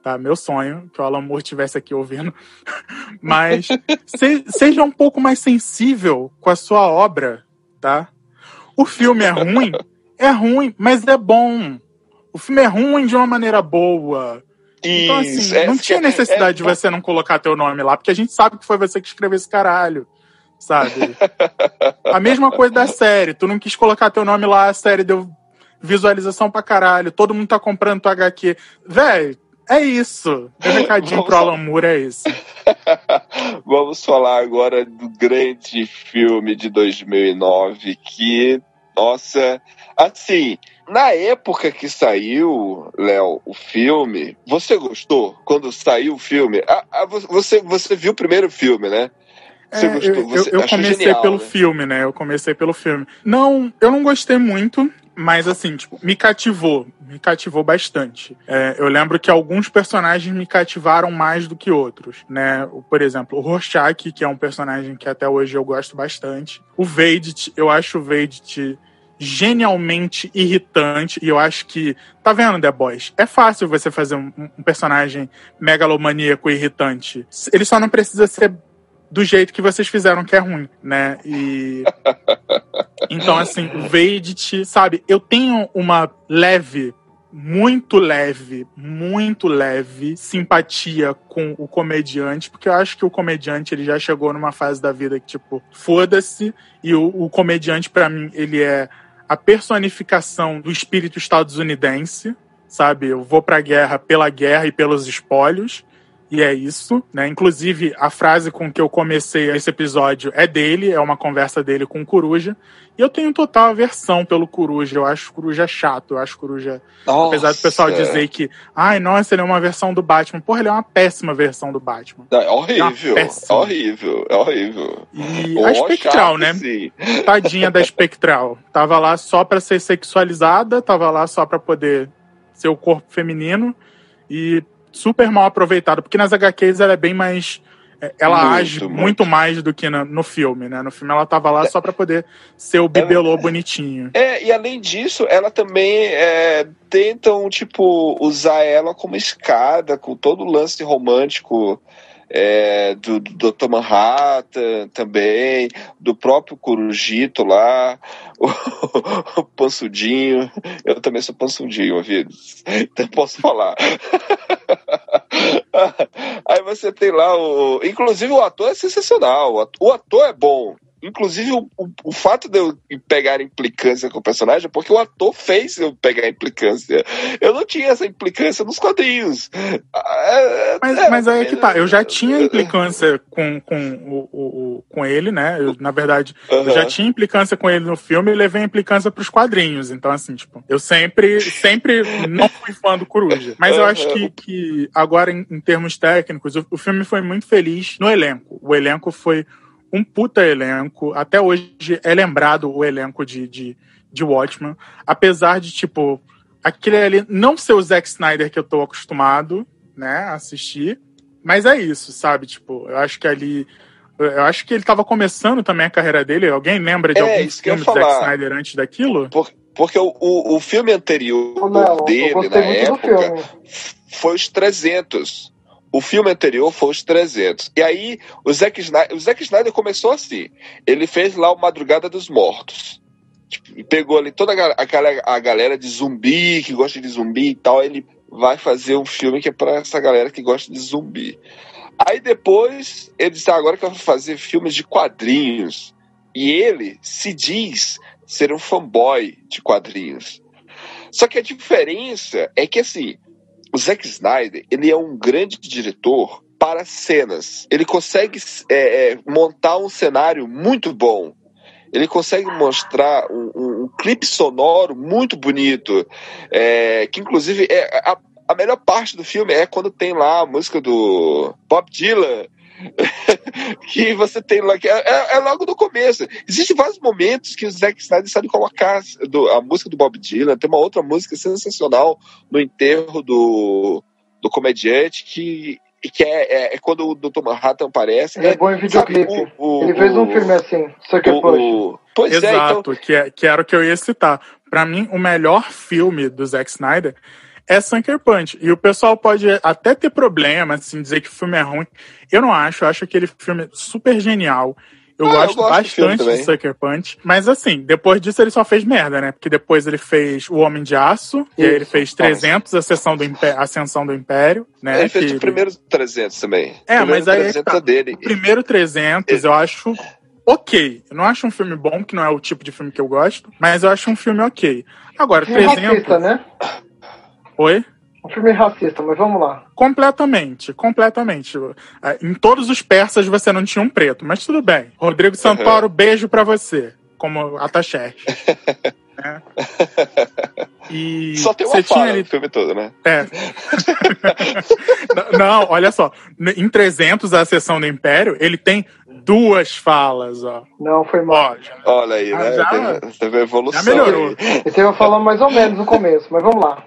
Tá? Meu sonho, que o Alan Moore estivesse aqui ouvindo. <laughs> Mas se- seja um pouco mais sensível com a sua obra, tá? O filme é ruim? <laughs> É ruim, mas é bom. O filme é ruim de uma maneira boa. Então, assim, Isso, é- não tinha é- necessidade é- de você não colocar teu nome lá, porque a gente sabe que foi você que escreveu esse caralho, sabe? a mesma coisa da série. Tu não quis colocar teu nome lá, a série deu visualização pra caralho, todo mundo tá comprando tua HQ. Véi, é isso. Meu recadinho pro Alan Moore é isso. <laughs> Vamos falar agora do grande filme de 2009 que, nossa, assim, na época que saiu, Léo, o filme, você gostou quando saiu o filme? Ah, ah, você, você viu o primeiro filme, né? Você É, gostou? eu, Você eu- eu comecei genial, pelo né? filme, né? Eu comecei pelo filme. Não, eu não gostei muito, mas assim, tipo, me cativou. Me cativou bastante. É, eu lembro que alguns personagens me cativaram mais do que outros, né? Por exemplo, o Rorschach, que é um personagem que até hoje eu gosto bastante. O Vedit, eu acho o Vedit genialmente irritante e eu acho que tá vendo The Boys é fácil você fazer um, um personagem megalomaníaco e irritante ele só não precisa ser do jeito que vocês fizeram que é ruim, né? E <laughs> então assim, o Vedit, sabe? Eu tenho uma leve, muito leve, muito leve simpatia com o comediante, porque eu acho que o comediante ele já chegou numa fase da vida que tipo, foda-se, e o, o comediante pra mim ele é a personificação do espírito estadunidense, sabe? Eu vou pra guerra pela guerra e pelos espólios. E é isso, né? Inclusive, a frase com que eu comecei esse episódio é dele, é uma conversa dele com o Coruja. E eu tenho total aversão pelo Coruja. Eu acho o Coruja chato, eu acho o Coruja. Apesar do pessoal Nossa. dizer que, ai, nossa, ele é uma versão do Batman. Porra, ele é uma péssima versão do Batman. Não, é horrível, É é horrível, é horrível. E Ó, a Espectral, chato, né? sim. Tadinha da Espectral. Tava lá só pra ser sexualizada, tava lá só pra poder ser o corpo feminino e super mal aproveitada, porque nas HQs ela é bem mais. é, Ela Muito, age muito. muito. mais do que na- no filme, né? No filme ela tava lá só pra poder ser o bibelô bonitinho. É, e além disso, ela também é, tentam, tipo, usar ela como escada, com todo o lance romântico é, do, do Dr. Manhattan também, do próprio Corujito lá, <laughs> o, o Pansudinho. Eu também sou Pansudinho, ouvido? Então posso falar. <laughs> Aí você tem lá o. Inclusive o ator é sensacional. o at- O ator é bom. Inclusive, o, o, o fato de eu pegar implicância com o personagem é porque o ator fez eu pegar implicância. Eu não tinha essa implicância nos quadrinhos. Ah, Mas, mas aí é que tá, eu já tinha implicância com, com, o, o- com ele, né? Eu, na verdade, eu já tinha implicância com ele no filme e levei a implicância pros quadrinhos. Então, assim, tipo, eu sempre, sempre não fui fã do Coruja. Mas eu acho que, que agora, em, em termos técnicos, o, o filme foi muito feliz no elenco. O elenco foi um puta elenco. Até hoje é lembrado o elenco de, de, de Watchmen. Apesar de, tipo, aquele ali não ser o Zack Snyder que eu tô acostumado, né, a assistir. Mas é isso, sabe? Tipo, eu acho que ali. Eu acho que ele tava começando também a carreira dele. Alguém lembra de É, algum filme do Zack. Snyder antes daquilo? Por- porque o, o, o filme anterior Não, dele, na época, foi os 300. O filme anterior foi os 300. E aí, o Zack Snyder, o Zack Snyder começou assim. Ele fez lá o Madrugada dos Mortos. tipo, pegou ali toda a, aquela, a galera de zumbi, que gosta de zumbi e tal, ele vai fazer um filme que é pra essa galera que gosta de zumbi. Aí depois ele disse: ah, agora que eu vou fazer filmes de quadrinhos. E ele se diz ser um fanboy de quadrinhos. Só que a diferença é que assim, Zack Snyder ele é um grande diretor para cenas. Ele consegue é, é, montar um cenário muito bom. Ele consegue mostrar um, um, um clipe sonoro muito bonito, é, que inclusive é a, a melhor parte do filme é quando tem lá a música do Bob Dylan <laughs> que você tem lá, que é, é, é, logo no começo. Existem vários momentos que o Zack Snyder sabe colocar do, a música do Bob Dylan. Tem uma outra música sensacional no enterro do, do comediante que, que é, é, é quando o Dr. Manhattan aparece. Ele é, bom em videoclipe. Sabe, o, o, Ele fez um filme assim, só que o, Pois Exato, é, então... que, é, que era o que eu ia citar. Para mim, o melhor filme do Zack Snyder é Sunker Punch. E o pessoal pode até ter problema, assim, dizer que o filme é ruim. Eu não acho, eu acho aquele filme super genial. Eu, ah, gosto, eu gosto bastante de Sucker Punch. Mas assim, depois disso ele só fez merda, né? Porque depois ele fez O Homem de Aço, Isso. e aí ele fez 300, a Ascensão do, Império, Ascensão do Império, né? Ele fez o primeiro 300 também. É, mas aí... 300 tá, é dele. O primeiro 300 ele... eu acho ok. Eu não acho um filme bom, que não é o tipo de filme que eu gosto, mas eu acho um filme ok. Agora, 300... Racista, né? Oi? Um filme racista, mas vamos lá. Completamente, completamente. É, em todos os persas você não tinha um preto, mas tudo bem. Rodrigo Santoro, uhum. beijo para você, como Ataxerxes. <laughs> né? E só tem uma fala ali... no filme todo, né? É. <laughs> não, olha só. Em 300, a sessão do Império, ele tem duas falas, ó. Não, foi mal. Ó, Olha aí, né? Já, teve, evolução. Já melhorou. Aí. Ele teve falando mais ou menos no começo, mas vamos lá.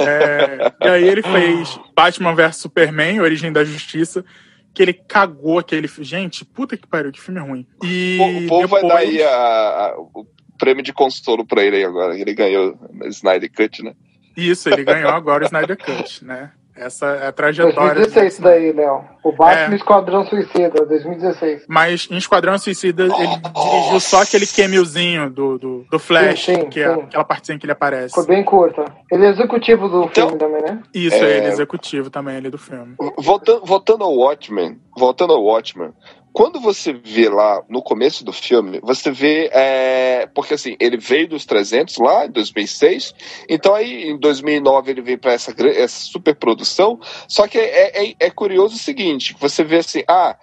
É, e aí ele fez Batman vs Superman, Origem da Justiça, que ele cagou aquele. Gente, puta que pariu, que filme ruim. E o, povo depois... vai dar aí a, a, o prêmio de consolo pra ele aí agora. Ele ganhou o Snyder Cut, né? Isso, ele ganhou agora o Snyder Cut, né? Essa é a trajetória. 2016 daí, Léo. O Batman é. Esquadrão Suicida, 2016. Mas em Esquadrão Suicida ele dirigiu só aquele cameozinho do, do, do Flash, sim, sim, que é sim. aquela partezinha que ele aparece. Foi bem curta. Ele é executivo do então, filme também, né? Isso, é... ele é executivo também ali do filme. Voltando, voltando ao Watchmen, voltando ao Watchmen, quando você vê lá no começo do filme, você vê. É, porque assim, ele veio dos 300 lá em 2006, então aí em 2009 ele veio para essa, essa superprodução. Só que é, é, é, curioso o seguinte: você vê assim, ah.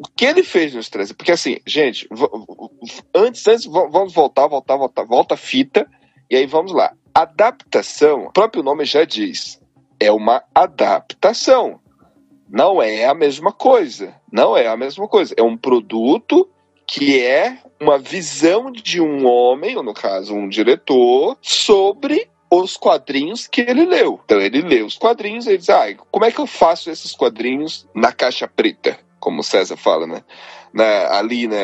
O que ele fez nos 300? Porque assim, gente, antes, antes, vamos voltar, voltar, voltar, volta a fita, e aí vamos lá. Adaptação, o próprio nome já diz, é uma adaptação não é a mesma coisa. Não é a mesma coisa. É um produto que é uma visão de um homem, ou no caso, um diretor, sobre os quadrinhos que ele leu. Então ele lê os quadrinhos e ele diz: ah, como é que eu faço esses quadrinhos na caixa preta? Como o César fala, né? Na, ali, né?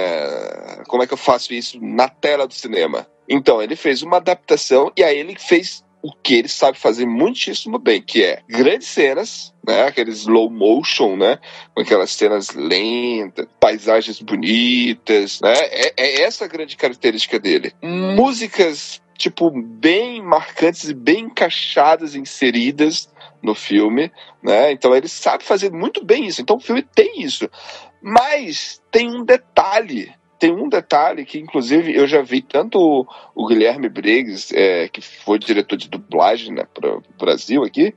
Como é que eu faço isso na tela do cinema? Então, ele fez uma adaptação e aí ele fez o que ele sabe fazer muitíssimo bem, que é grandes cenas, né, aqueles slow motion, né, com aquelas cenas lentas, paisagens bonitas, né, é, é essa a grande característica dele. Músicas tipo bem marcantes e bem encaixadas, inseridas no filme, né? Então ele sabe fazer muito bem isso. Então o filme tem isso. Mas tem um detalhe tem um detalhe que, inclusive, eu já vi tanto o, o Guilherme Briggs, é, que foi diretor de dublagem né, para o Brasil aqui,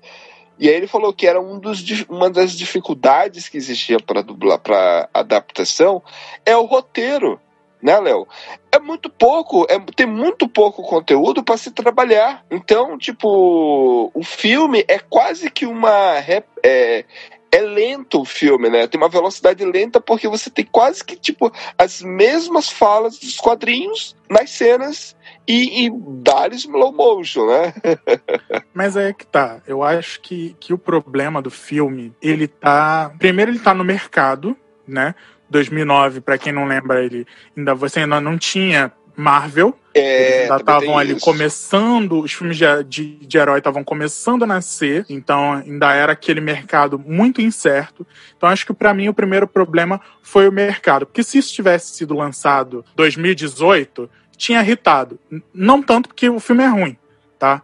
e aí ele falou que era um dos, uma das dificuldades que existia para dublar, para adaptação, é o roteiro, né, Léo? É muito pouco, é, tem muito pouco conteúdo para se trabalhar. Então, tipo, o filme é quase que uma é, é lento o filme, né? Tem uma velocidade lenta porque você tem quase que, tipo, as mesmas falas dos quadrinhos nas cenas e, e dar slow motion, né? <laughs> Mas aí é que tá. Eu acho que, que o problema do filme, ele tá... Primeiro ele tá no mercado, né? 2009, para quem não lembra, ele ainda você ainda não tinha Marvel. É, ainda estavam ali isso. começando, os filmes de, de, de herói estavam começando a nascer, então ainda era aquele mercado muito incerto. Então acho que para mim o primeiro problema foi o mercado, porque se isso tivesse sido lançado 2018, tinha irritado. Não tanto porque o filme é ruim, tá?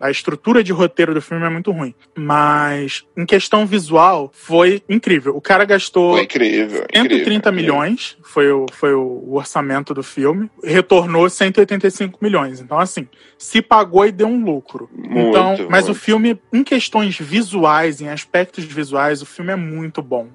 A estrutura de roteiro do filme é muito ruim. Mas, em questão visual, foi incrível. O cara gastou Foi incrível, 130 incrível. milhões, foi o, foi o orçamento do filme. Retornou 185 milhões. Então, assim, se pagou e deu um lucro. Muito, então, mas o muito. filme, em questões visuais, em aspectos visuais, o filme é muito bom.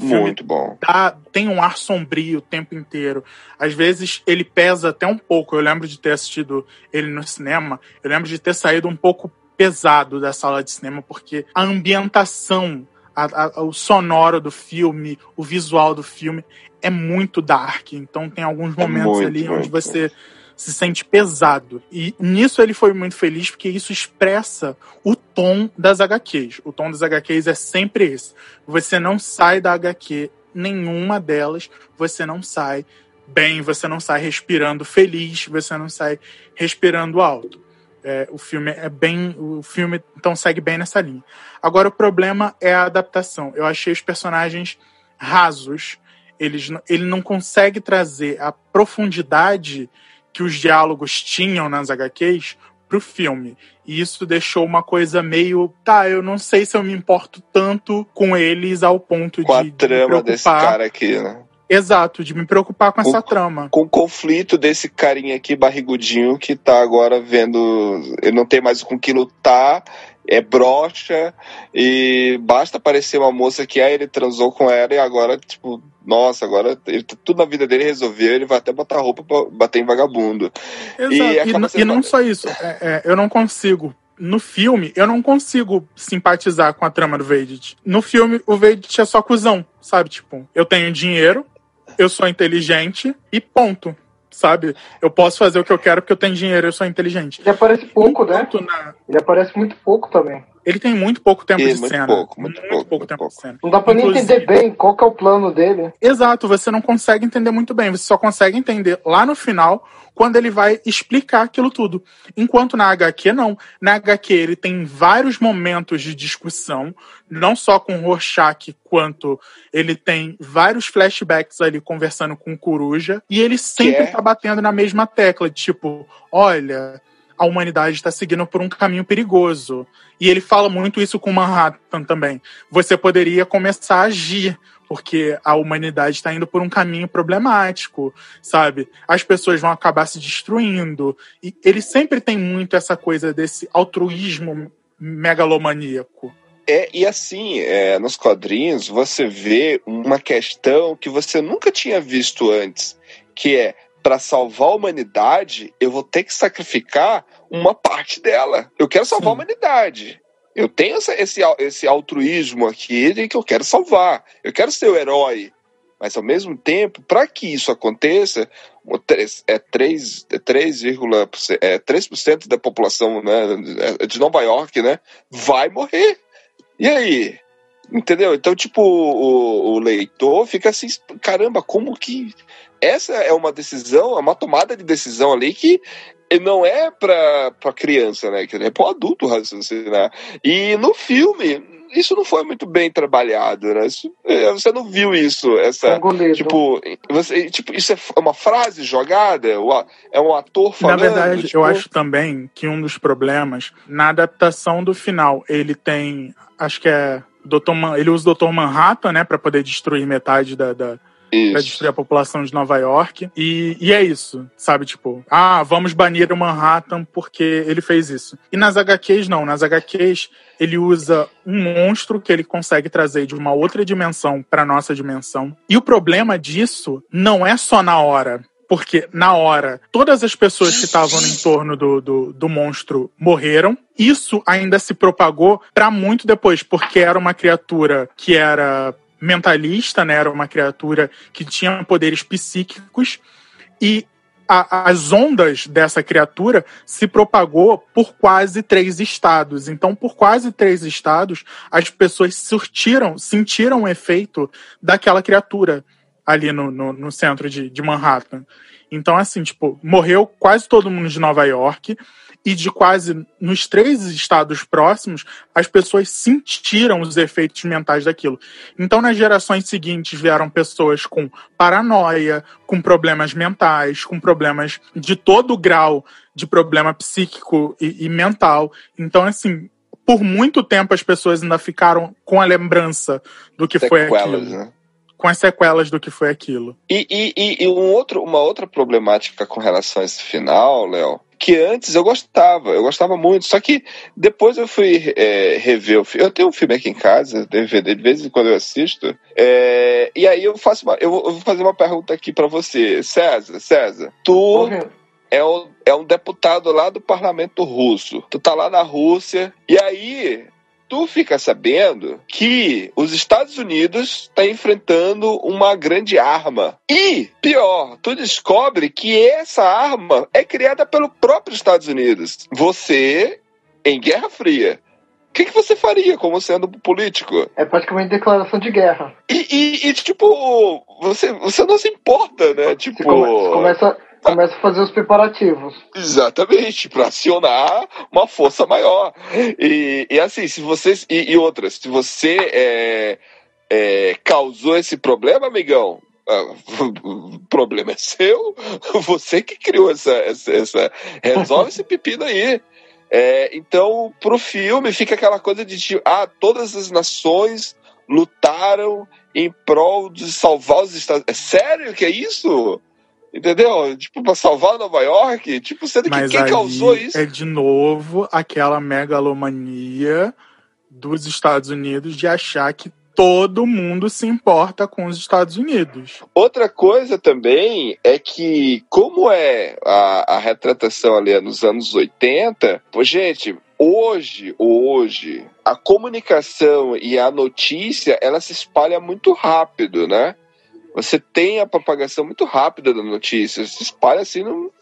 O Muito bom. dá- tem um ar sombrio o tempo inteiro. Às vezes ele pesa até um pouco. Eu lembro de ter assistido ele no cinema. Eu lembro de ter saído um pouco pesado da sala de cinema, porque a ambientação, a- a- o sonoro do filme, o visual do filme é muito dark. Então tem alguns É momentos muito, ali onde muito. você se sente pesado. E nisso ele foi muito feliz, porque isso expressa o tom das HQs. O tom das HQs é sempre esse. Você não sai da HQ, nenhuma delas, você não sai bem, você não sai respirando feliz, você não sai respirando alto. É, o filme é bem. O filme então segue bem nessa linha. Agora o problema é a adaptação. Eu achei os personagens rasos. Eles, ele não consegue trazer a profundidade que os diálogos tinham nas HQs pro filme. E isso deixou uma coisa meio. Tá, eu não sei se eu me importo tanto com eles ao ponto Com a de. de me trama desse cara aqui, né? Exato, de me preocupar com essa trama. Com o conflito desse carinha aqui, barrigudinho, que tá agora vendo. Ele não tem mais com que lutar, é broxa, e basta aparecer uma moça que aí ele transou com ela e agora, tipo, nossa, agora ele, tudo na vida dele resolveu, ele vai até botar roupa pra bater em vagabundo. Exato. E, sendo e não só isso, é- é, eu não consigo. No filme, eu não consigo simpatizar com a trama do Vedit. No filme, o Vedit é só cuzão, sabe? Tipo, eu tenho dinheiro, eu sou inteligente e ponto. Sabe? Eu posso fazer o que eu quero porque eu tenho dinheiro, eu sou inteligente. Ele aparece pouco, né? Na- Ele aparece muito pouco também. Ele tem muito pouco tempo Ih, de muito cena. pouco, muito pouco, tempo de cena. Não dá pra nem Inclusive- entender bem qual que é o plano dele. Exato, você não consegue entender muito bem. Você só consegue entender lá no final, quando ele vai explicar aquilo tudo. Enquanto na HQ, não. Na HQ, ele tem vários momentos de discussão, não só com o Rorschach, quanto ele tem vários flashbacks ali conversando com o Coruja, e ele sempre é? tá batendo na mesma tecla, de tipo, olha. A humanidade está seguindo por um caminho perigoso. E ele fala muito isso com Manhattan também. Você poderia começar a agir, porque a humanidade está indo por um caminho problemático, sabe? As pessoas vão acabar se destruindo. E ele sempre tem muito essa coisa desse altruísmo megalomaníaco. É, e assim, é, nos quadrinhos você vê uma questão que você nunca tinha visto antes, que é para salvar a humanidade, eu vou ter que sacrificar uma parte dela. Eu quero salvar a humanidade. Eu tenho essa- esse, esse altruísmo aqui de que eu quero salvar. Eu quero ser o herói. Mas ao mesmo tempo, para que isso aconteça, é 3, é 3,% é 3% da população né, de Nova York né, vai morrer. E aí? Entendeu? Então, tipo, o, o leitor fica assim, caramba, como que. Essa é uma decisão, é uma tomada de decisão ali que não é pra, pra criança, né? Que É pra um adulto raciocinar. E no filme, isso não foi muito bem trabalhado, né? Isso- é, você não viu isso, essa. Tipo, você, tipo, isso é uma frase jogada? O É um ator falando? Na verdade, tipo, eu acho também que um dos problemas na adaptação do final, ele tem, acho que é Dr. Man, ele usa o Dr. Manhattan, né, para poder destruir metade da, da pra destruir a população de Nova York. E, e é isso, sabe? Tipo, ah, vamos banir o Manhattan porque ele fez isso. E nas HQs, não. Nas HQs, ele usa um monstro que ele consegue trazer de uma outra dimensão pra nossa dimensão. E o problema disso não é só na hora. Porque, na hora, todas as pessoas que estavam no entorno do, do, do monstro morreram. Isso ainda se propagou pra muito depois, porque era uma criatura que era mentalista, né? Era uma criatura que tinha poderes psíquicos e a- as ondas dessa criatura se propagou por quase três estados. Então, por quase três estados, as pessoas surtiram, sentiram o efeito daquela criatura ali no, no, no centro de, de Manhattan. Então, assim, tipo, morreu quase todo mundo de Nova York e de quase nos três estados próximos, as pessoas sentiram os efeitos mentais daquilo. Então, nas gerações seguintes, vieram pessoas com paranoia, com problemas mentais, com problemas de todo grau de problema psíquico e, e mental. Então, assim, por muito tempo as pessoas ainda ficaram com a lembrança do que Sequelas, foi aquilo. né? Com as sequelas do que foi aquilo. E, e, e- e um outro, uma outra problemática com relação a esse final, Léo, que antes eu gostava, eu gostava muito, só que depois eu fui é, rever o filme. Eu tenho um filme aqui em casa, DVD, de vez em quando eu assisto, é, e aí eu faço uma, eu vou fazer uma pergunta aqui pra você, César, César, tu é um, é um deputado lá do parlamento russo, tu tá lá na Rússia, e aí tu fica sabendo que os Estados Unidos está enfrentando uma grande arma. E, pior, tu descobre que essa arma é criada pelo próprio Estados Unidos. Você, em Guerra Fria, o que, que você faria como sendo político? É praticamente declaração de guerra. E, e- e, tipo, você, você não se importa, né? Tipo. Come- começa, começa a fazer os preparativos. Exatamente, para acionar uma força maior. E, e assim, se vocês. E, e outras, se você é, é, causou esse problema, amigão. ah, O problema é seu, <laughs> você que criou essa. essa, essa- resolve esse pepino aí. É, então, pro filme fica aquela coisa de tipo, ah, todas as nações lutaram em prol de salvar os Estados É sério que é isso? Entendeu? Tipo, pra salvar Nova York? Tipo, sendo que Mas quem aí causou isso? é de novo aquela megalomania dos Estados Unidos de achar que todo mundo se importa com os Estados Unidos. Outra coisa também é que, como é a, a retratação ali nos anos 80, pô, gente, hoje, hoje, a comunicação e a notícia, ela se espalha muito rápido, né? Você tem a propagação muito rápida da notícia, se espalha assim no,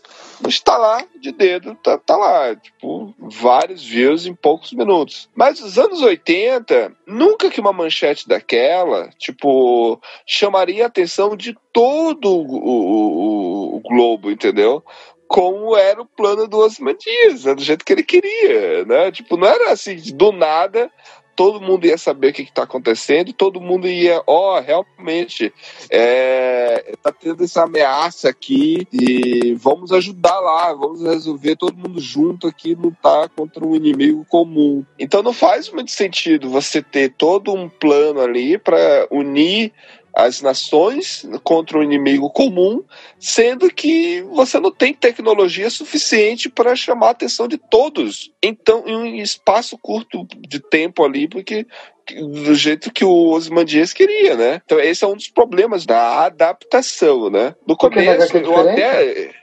no estalar de dedo, tá, tá lá, tipo, vários views em poucos minutos. Mas nos anos 80, nunca que uma manchete daquela, tipo, chamaria a atenção de todo o, o- o- o globo, entendeu? Como era o plano do Osman Dias, né? do jeito que ele queria, né? Tipo, não era assim, do nada, todo mundo ia saber o que está acontecendo, todo mundo ia, ó, realmente, é, tá tendo essa ameaça aqui e vamos ajudar lá, vamos resolver todo mundo junto aqui lutar contra um inimigo comum. Então não faz muito sentido você ter todo um plano ali para unir as nações contra um inimigo comum, sendo que você não tem tecnologia suficiente para chamar a atenção de todos. Então, em um espaço curto de tempo ali, porque do jeito que o Osmandias queria, né? Então, esse é um dos problemas da adaptação, né? No na começo, é eu até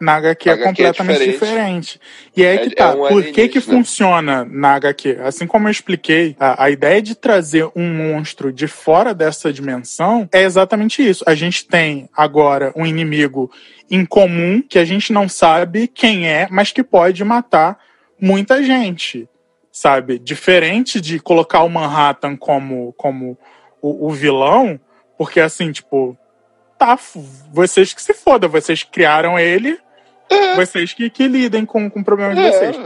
Na HQ é HQ é completamente diferente. diferente. E aí É- que tá. é um Por que que funciona na HQ? Assim como eu expliquei, a, a ideia de trazer um monstro de fora dessa dimensão é exatamente isso. A gente tem agora um inimigo em comum que a gente não sabe quem é, mas que pode matar muita gente. Sabe? Diferente de colocar o Manhattan como, como o, o vilão, porque assim, tipo, tá, vocês que se fodam, vocês criaram ele, vocês que, que lidem com, com o problema de É. vocês.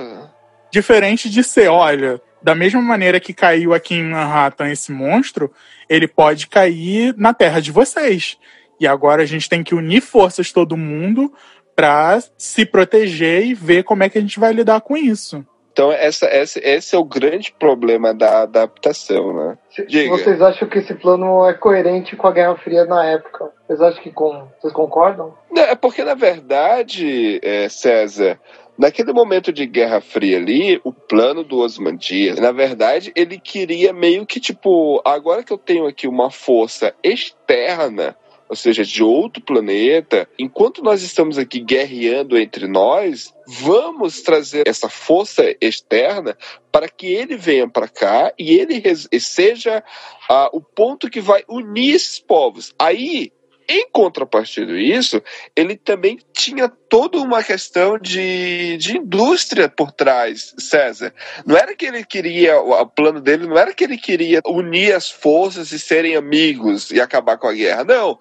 Diferente de ser, olha, da mesma maneira que caiu aqui em Manhattan esse monstro, ele pode cair na terra de vocês. E agora a gente tem que unir forças todo mundo pra se proteger e ver como é que a gente vai lidar com isso. Então, essa, essa, esse é o grande problema da adaptação, né? Diga. Vocês acham que esse plano é coerente com a Guerra Fria na época? Vocês acham que com... Vocês concordam? Não, É porque, na verdade, é, César, naquele momento de Guerra Fria ali, o plano do Osman Dias, na verdade, ele queria meio que, tipo, agora que eu tenho aqui uma força externa, ou seja, de outro planeta, enquanto nós estamos aqui guerreando entre nós, vamos trazer essa força externa para que ele venha para cá e ele seja ah, o ponto que vai unir esses povos. Aí, em contrapartida isso, ele também tinha toda uma questão de, de indústria por trás, César. Não era que ele queria, o plano dele não era que ele queria unir as forças e serem amigos e acabar com a guerra. Não.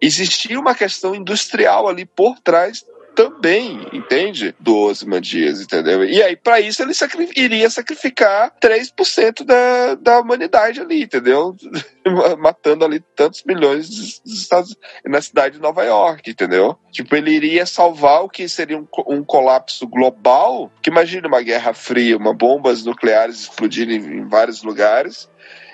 Existia uma questão industrial ali por trás também, entende? Do Ozymandias, entendeu? E aí, para isso, ele sacri iria sacrificar 3% da, da humanidade ali, entendeu? <laughs> Matando ali tantos milhões de Estados na cidade de Nova York, entendeu? Tipo, ele iria salvar o que seria um, um colapso global, que imagina uma guerra fria, uma bombas nucleares explodirem em vários lugares,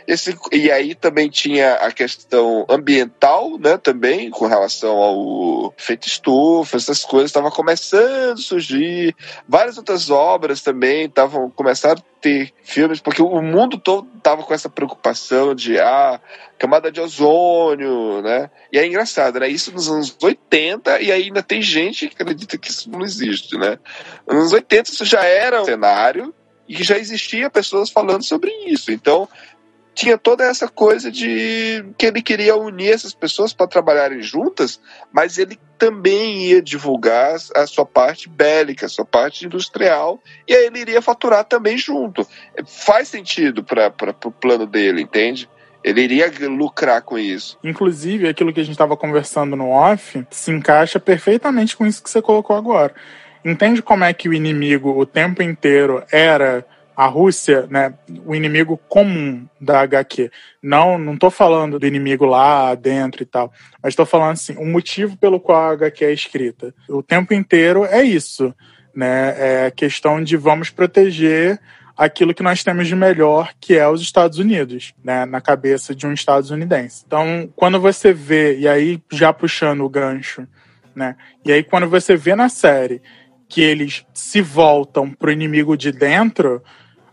esse, e aí também tinha a questão ambiental, né, também, com relação ao feito estufa, essas coisas estavam começando a surgir. Várias outras obras também estavam começando a ter filmes, porque o mundo todo estava com essa preocupação de ah, camada de ozônio, né? E é engraçado, né? Isso nos anos 80 e ainda tem gente que acredita que isso não existe, né? Nos anos 80 isso já era um cenário e que já existia pessoas falando sobre isso. Então, tinha toda essa coisa de que ele queria unir essas pessoas para trabalharem juntas, mas ele também ia divulgar a sua parte bélica, a sua parte industrial, e aí ele iria faturar também junto. Faz sentido para o plano dele, entende? Ele iria lucrar com isso. Inclusive, aquilo que a gente estava conversando no off se encaixa perfeitamente com isso que você colocou agora. Entende como é que o inimigo o tempo inteiro era a Rússia, né, o inimigo comum da HQ. Não, não tô falando do inimigo lá dentro e tal, mas estou falando assim, o motivo pelo qual a HQ é escrita. O tempo inteiro é isso, né? É a questão de vamos proteger aquilo que nós temos de melhor, que é os Estados Unidos, né, na cabeça de um estadunidense. Então, quando você vê, e aí já puxando o gancho, né, e aí quando você vê na série que eles se voltam pro inimigo de dentro,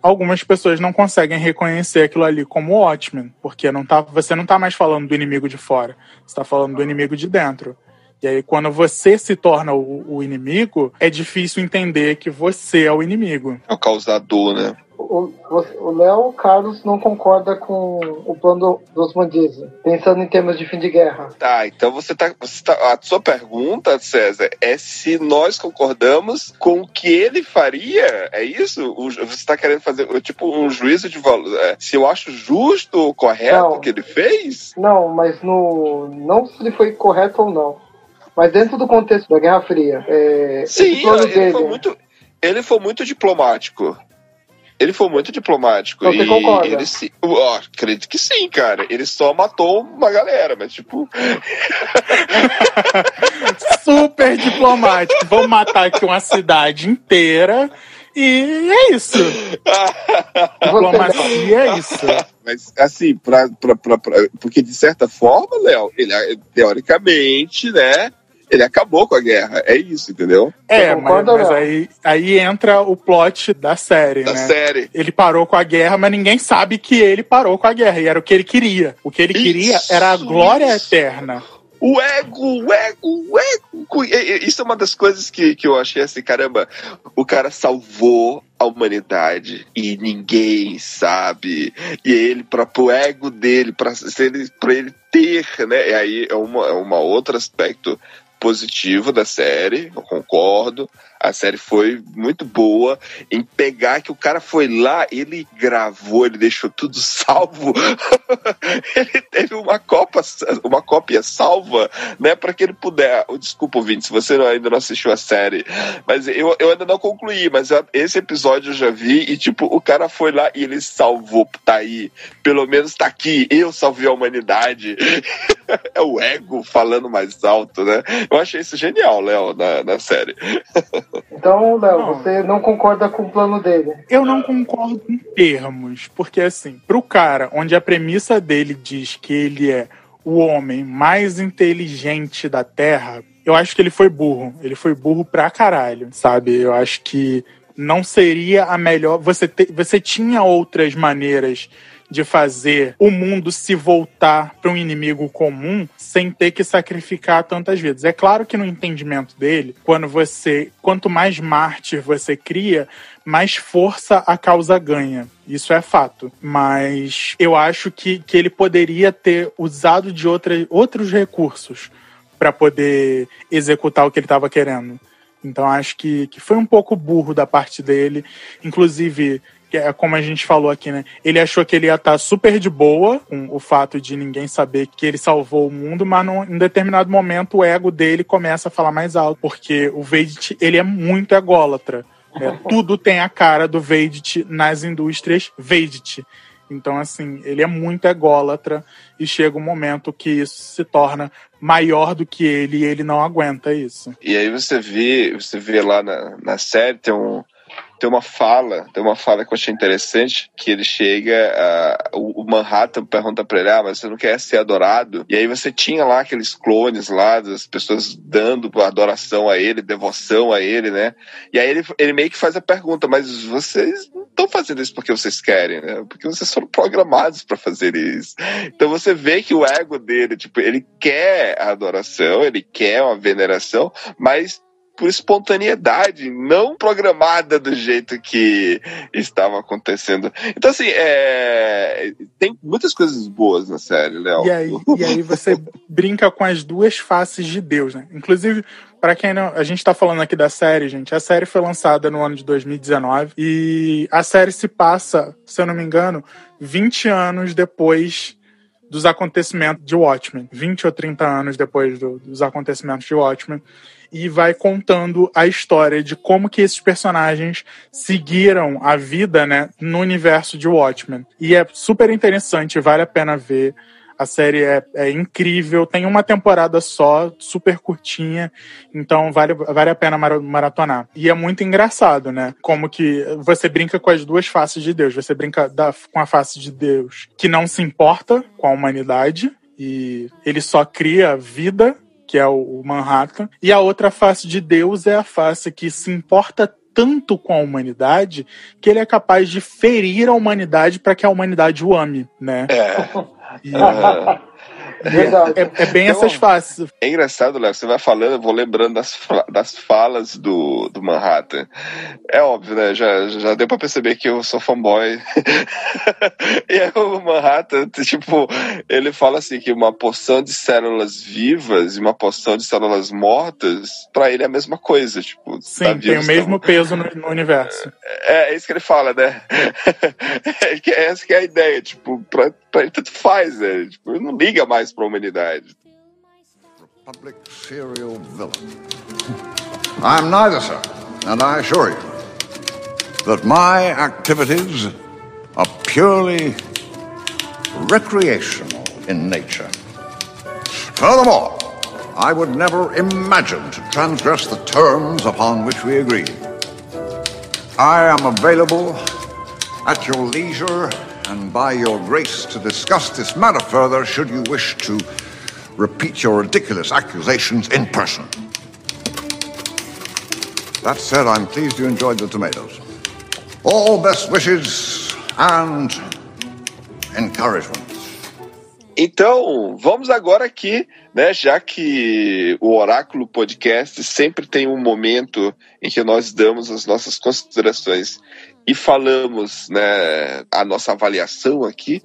algumas pessoas não conseguem reconhecer aquilo ali como Watchmen, porque não tá, você não está mais falando do inimigo de fora, você está falando do inimigo de dentro. E aí, quando você se torna o, o inimigo, é difícil entender que você é o inimigo. É o causador, né? O Léo Carlos não concorda com o plano dos Mandiza, pensando em termos de fim de guerra. Tá, então você tá, você tá. A sua pergunta, César, é se nós concordamos com o que ele faria? É isso? Você está querendo fazer tipo um juízo de valor? É, se eu acho justo ou correto o que ele fez? Não, mas no. Não se ele foi correto ou não. Mas dentro do contexto da Guerra Fria. É, Sim, ele, dele... foi muito, ele foi muito diplomático. Ele foi muito diplomático. Você e concorda? Ele se, ó, acredito que sim, cara. Ele só matou uma galera, mas tipo. <laughs> Super diplomático. Vamos matar aqui uma cidade inteira. E é isso. <laughs> Diplomacia é isso. Mas, assim, pra, pra, pra, pra, porque de certa forma, Léo, ele teoricamente, né? Ele acabou com a guerra. É isso, entendeu? É, mas, mas aí, aí entra o plot da série, da né? série. Ele parou com a guerra, mas ninguém sabe que ele parou com a guerra. E era o que ele queria. O que ele isso, queria era a glória isso. eterna. O ego, o ego, o ego. Isso é uma das coisas que, que eu achei assim, caramba, o cara salvou a humanidade e ninguém sabe. E ele, para o ego dele, para ele, ele ter, né? E aí é, uma, é um outro aspecto positivo da série, eu concordo. A série foi muito boa em pegar que o cara foi lá, ele gravou, ele deixou tudo salvo. <laughs> ele teve uma copa, uma cópia salva, né, para que ele puder. Oh, desculpa, ouvinte, se você ainda não assistiu a série, mas eu, eu ainda não concluí, mas esse episódio eu já vi e tipo, o cara foi lá e ele salvou, tá aí, pelo menos tá aqui, eu salvei a humanidade. <laughs> é o ego falando mais alto, né? Eu achei isso genial, Léo, na, na série. <laughs> Então, Léo, você não concorda com o plano dele? Eu não concordo em termos, porque assim, pro cara onde a premissa dele diz que ele é o homem mais inteligente da Terra, eu acho que ele foi burro. Ele foi burro pra caralho, sabe? Eu acho que não seria a melhor. Você, te... você tinha outras maneiras de fazer o mundo se voltar para um inimigo comum sem ter que sacrificar tantas vidas. É claro que no entendimento dele, quando você, quanto mais mártir você cria, mais força a causa ganha. Isso é fato. Mas eu acho que, que ele poderia ter usado de outra, outros recursos para poder executar o que ele estava querendo. Então acho que, que foi um pouco burro da parte dele. Inclusive, que é como a gente falou aqui, né? Ele achou que ele ia estar super de boa com o fato de ninguém saber que ele salvou o mundo, mas num, em determinado momento o ego dele começa a falar mais alto, porque o Vedit, ele é muito ególatra. Né? Tudo tem a cara do Vedit nas indústrias Vedit. Então, assim, ele é muito ególatra e chega um momento que isso se torna maior do que ele e ele não aguenta isso. E aí você vê, você vê lá na, na série, tem um, tem uma fala, tem uma fala que eu achei interessante, que ele chega, uh, o Manhattan pergunta pra ele, ah, mas você não quer ser adorado? E aí você tinha lá aqueles clones lá, das pessoas dando adoração a ele, devoção a ele, né? E aí ele, ele meio que faz a pergunta, mas vocês não estão fazendo isso porque vocês querem, né? Porque vocês foram programados para fazer isso. Então você vê que o ego dele, tipo, ele quer a adoração, ele quer uma veneração, mas por espontaneidade, não programada do jeito que estava acontecendo. Então, assim, é... tem muitas coisas boas na série, Léo. E aí, e aí você <laughs> brinca com as duas faces de Deus, né? Inclusive, para quem não. A gente tá falando aqui da série, gente. A série foi lançada no ano de 2019 e a série se passa, se eu não me engano, 20 anos depois dos acontecimentos de Watchmen. 20 ou 30 anos depois do, dos acontecimentos de Watchmen e vai contando a história de como que esses personagens seguiram a vida, né, no universo de Watchmen. E é super interessante, vale a pena ver. A série é, é, incrível, tem uma temporada só, super curtinha, então vale, vale a pena maratonar. E é muito engraçado, né? Como que você brinca com as duas faces de Deus. Você brinca da, com a face de Deus que não se importa com a humanidade e ele só cria vida que é o Manhattan, e a outra face de Deus é a face que se importa tanto com a humanidade que ele é capaz de ferir a humanidade para que a humanidade o ame, né? É. E, <laughs> é, é, é, bem então, essas faces. É engraçado, Léo, você vai falando, eu vou lembrando das, das falas do, do Manhattan. É óbvio, né? Já, já deu pra perceber que eu sou fanboy. <laughs> e aí o Manhattan, tipo, ele fala assim que uma porção de células vivas e uma porção de células mortas, pra ele é a mesma coisa. Tipo, Sim, tá tem o mesmo peso no, no universo. É, é, isso que ele fala, né? <laughs> é, essa que é a ideia, tipo, pra, pra ele tanto faz, né? Tipo, ele não liga mais para a humanidade. Republic serial villain. <laughs> I'm neither, sir, and I assure you that my activities are purely recreational in nature. Furthermore, I would never imagine to transgress the terms upon which we agreed. I am available at your leisure and by your grace to discuss this matter further should you wish to repeat your ridiculous accusations in person. That said, I'm pleased you enjoyed the tomatoes. All best wishes and encouragement. Então, vamos agora aqui, né, já que o Oráculo Podcast sempre tem um momento em que nós damos as nossas considerações e falamos né, a nossa avaliação aqui,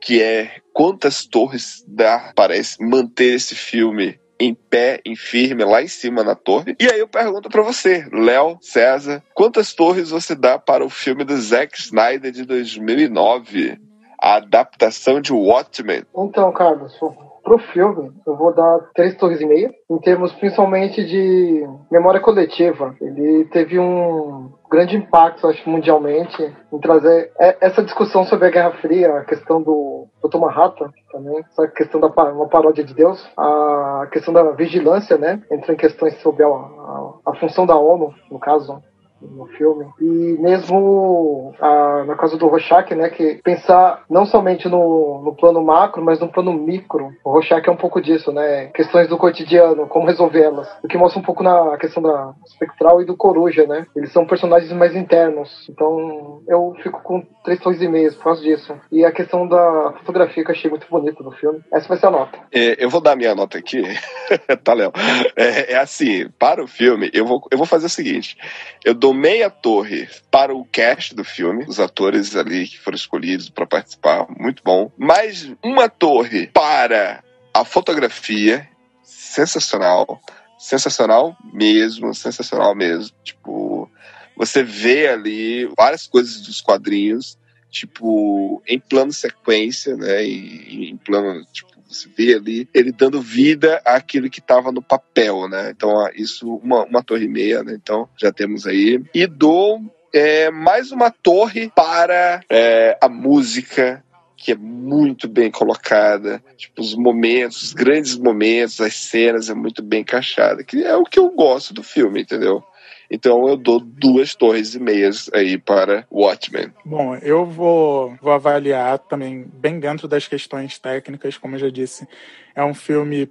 que é quantas torres dá para manter esse filme em pé, em firme, lá em cima na torre. E aí eu pergunto para você, Léo, César, quantas torres você dá para o filme do Zack Snyder de 2009? A adaptação de Watchmen. Então, Carlos, Pro filme, eu vou dar três torres e meia, em termos principalmente de memória coletiva. Ele teve um grande impacto, acho, mundialmente, em trazer essa discussão sobre a Guerra Fria, a questão do Dr. Manhattan também, essa questão da uma paródia de Deus, a questão da vigilância, né? Entra em questões sobre a, a, a função da ONU, no caso, no filme. E mesmo a, na casa do Rorschach, né, que pensar não somente no, no plano macro, mas no plano micro. O Rorschach é um pouco disso, né? Questões do cotidiano, como resolvê-las. O que mostra um pouco na questão da espectral e do coruja, né? Eles são personagens mais internos. Então eu fico com três torres e meias por causa disso. E a questão da fotografia que eu achei muito bonita no filme. Essa vai ser a nota. É, eu vou dar minha nota aqui. <laughs> tá, Léo? É, é assim, para o filme, eu vou, eu vou fazer o seguinte. Eu dou dou meia torre para o cast do filme, os atores ali que foram escolhidos para participar, muito bom. Mais uma torre para a fotografia, sensacional. Sensacional mesmo, sensacional mesmo. Tipo, você vê ali várias coisas dos quadrinhos, tipo, em plano sequência, né? Em, em plano, tipo, você vê ali ele dando vida àquilo que estava no papel, né? Então, isso, uma, uma torre e meia, né? Então, já temos aí. E dou é, mais uma torre para é, a música que é muito bem colocada, tipo os momentos, os grandes momentos, as cenas é muito bem encaixada, que é o que eu gosto do filme, entendeu? Então eu dou duas torres e meias aí para Watchmen. Bom, eu vou, vou avaliar também bem dentro das questões técnicas, como eu já disse, é um filme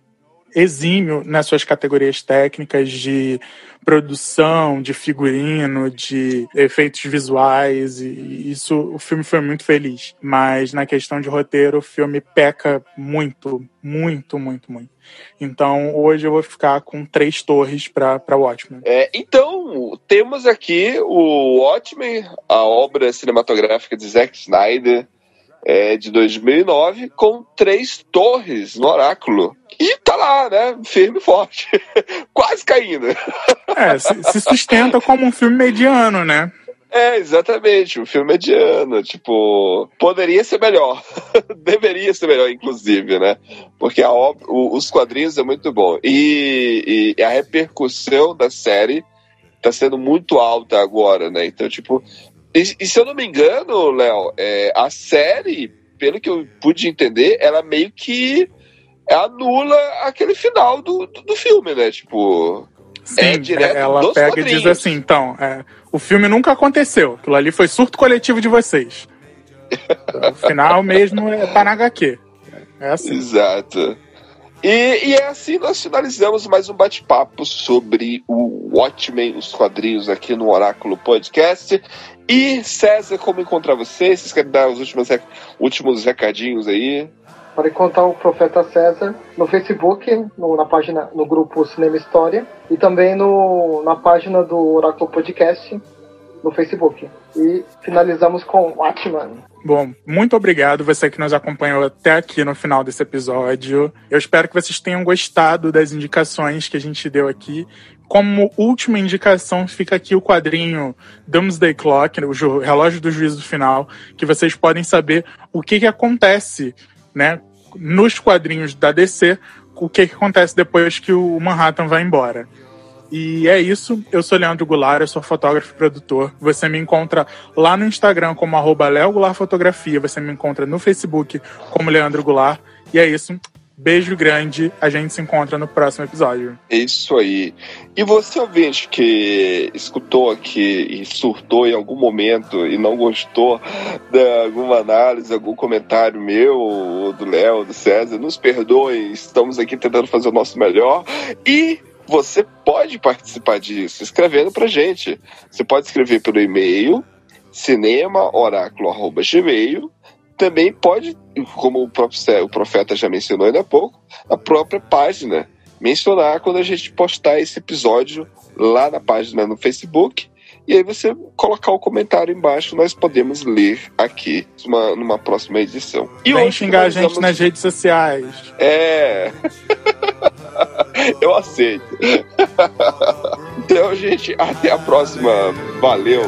exímio nas suas categorias técnicas de produção, de figurino, de efeitos visuais, e isso o filme foi muito feliz. Mas na questão de roteiro, o filme peca muito, muito, muito, muito. Então hoje eu vou ficar com três torres para Watchmen. É, então, temos aqui o Watchmen, a obra cinematográfica de Zack Snyder é, de 2009 com três torres no oráculo. Lá, né? Firme e forte. <laughs> Quase caindo. É, se, se sustenta como um filme mediano, né? É, exatamente, um filme mediano, tipo, poderia ser melhor, <laughs> deveria ser melhor, inclusive, né? Porque a obra, o, os quadrinhos é muito bom e, e, a repercussão da série tá sendo muito alta agora, né? Então, tipo, e, e, se eu não me engano, Léo, é, a série, pelo que eu pude entender, ela meio que anula aquele final do, do, do filme, né? Tipo. É Sim, é ela pega quadrinhos. e diz assim: então, é, o filme nunca aconteceu. Aquilo ali foi surto coletivo de vocês. o final mesmo é na HQ. É assim. Exato. E, e, é assim nós finalizamos mais um bate-papo sobre o Watchmen, os quadrinhos aqui no Oráculo Podcast. E César, como encontrar você? Vocês querem dar os últimos, últimos recadinhos aí? Para encontrar o Profeta César no Facebook, no, na página, no grupo Cinema História, e também no, na página do Oráculo Podcast no Facebook. E finalizamos com Watchman. Bom, muito obrigado você que nos acompanhou até aqui no final desse episódio. Eu espero que vocês tenham gostado das indicações que a gente deu aqui. Como última indicação, fica aqui o quadrinho Doomsday Clock, o relógio do juízo final, que vocês podem saber o que, que acontece né, nos quadrinhos da DC, o que, que acontece depois que o Manhattan vai embora. E é isso. Eu sou Leandro Goulart, eu sou fotógrafo e produtor. Você me encontra lá no Instagram como arroba. Você me encontra no Facebook como Leandro Goulart. E é isso. Beijo grande, a gente se encontra no próximo episódio. É isso aí. E você, ouvinte, que escutou aqui e surtou em algum momento e não gostou de alguma análise, algum comentário meu, ou do Léo, do César, nos perdoe, estamos aqui tentando fazer o nosso melhor. E você pode participar disso escrevendo pra gente. Você pode escrever pelo e-mail cinemaoráculo.gmail também pode, como o próprio o profeta já mencionou ainda há pouco, a própria página mencionar quando a gente postar esse episódio lá na página no Facebook. E aí você colocar o comentário embaixo, nós podemos ler aqui numa, numa próxima edição. E Vem xingar a gente vamos... nas redes sociais. É. <laughs> Eu aceito. <laughs> então, gente, até a próxima. Valeu.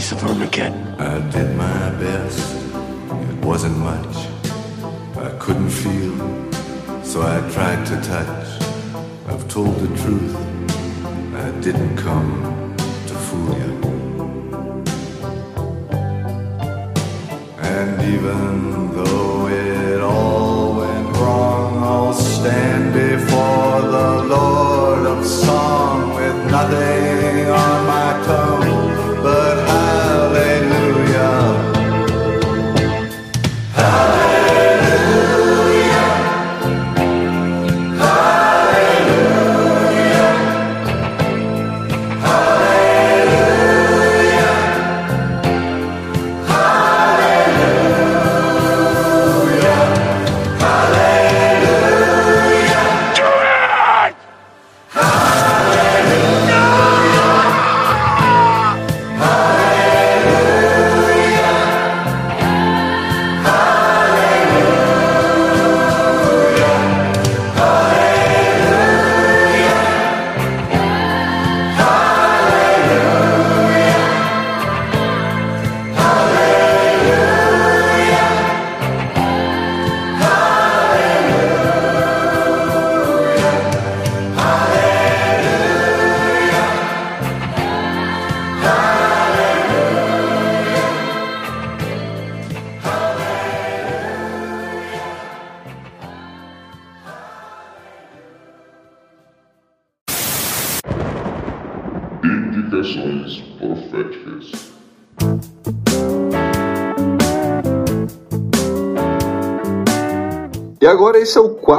Face of Armageddon. I did my best. It wasn't much. I couldn't feel, so I tried to touch. I've told the truth. I didn't come to fool you. And even though it all went wrong, I'll stand before the Lord of Song with nothing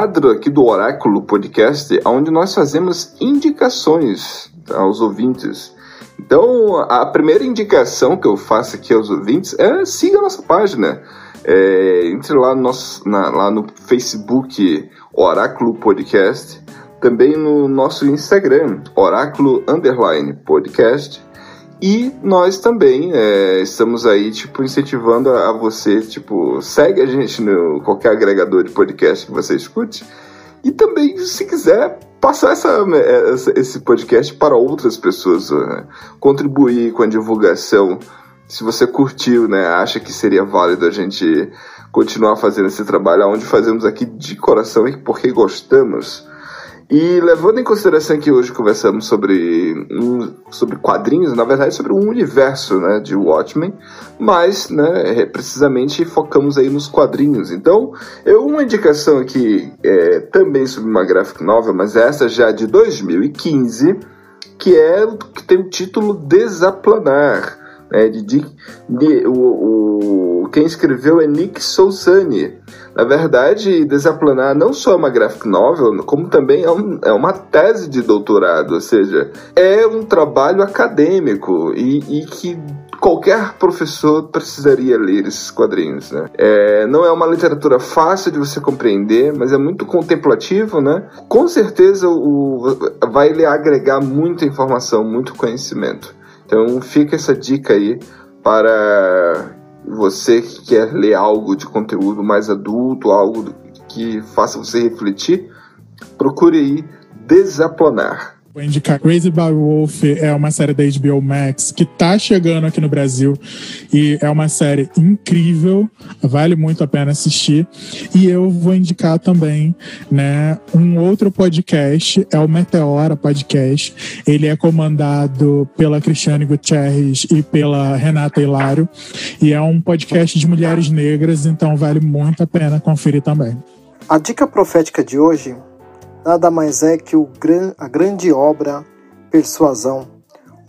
quadro aqui do Oráculo Podcast, onde nós fazemos indicações aos ouvintes. Então, a primeira indicação que eu faço aqui aos ouvintes é siga a nossa página. É, entre lá no, nosso, na, lá no Facebook Oráculo Podcast, também no nosso Instagram, Oráculo Underline Podcast. E nós também é, estamos aí, tipo, incentivando a, a, você, tipo, segue a gente no qualquer agregador de podcast que você escute. E também, se quiser, passar essa, essa esse podcast para outras pessoas, né? contribuir com a divulgação. Se você curtiu, né, acha que seria válido a gente continuar fazendo esse trabalho, onde fazemos aqui de coração e porque gostamos. E levando em consideração que hoje conversamos sobre, sobre quadrinhos, na verdade sobre um universo né, de Watchmen, mas né, precisamente focamos aí nos quadrinhos. Então, eu uma indicação aqui é, também sobre uma graphic novel, mas essa já de 2015, que é que tem o título Desaplanar. Né, de, de, de o, o, quem escreveu é Nick Sousani. Na verdade, Desaplanar não só é uma graphic novel, como também é, um, é uma tese de doutorado, ou seja, é um trabalho acadêmico e, e que qualquer professor precisaria ler esses quadrinhos, né? É, não é uma literatura fácil de você compreender, mas é muito contemplativo, né? Com certeza o, vai lhe agregar muita informação, muito conhecimento. Então fica essa dica aí para você que quer ler algo de conteúdo mais adulto, algo que faça você refletir, procure aí Desaplanar. Vou indicar Crazy by Wolf é uma série da HBO Max que tá chegando aqui no Brasil e é uma série incrível, vale muito a pena assistir. E eu vou indicar também, né, um outro podcast, é o Meteora Podcast. Ele é comandado pela Cristiane Gutierrez e pela Renata Hilário e é um podcast de mulheres negras, então vale muito a pena conferir também. A dica profética de hoje nada mais é que o, a grande obra Persuasão,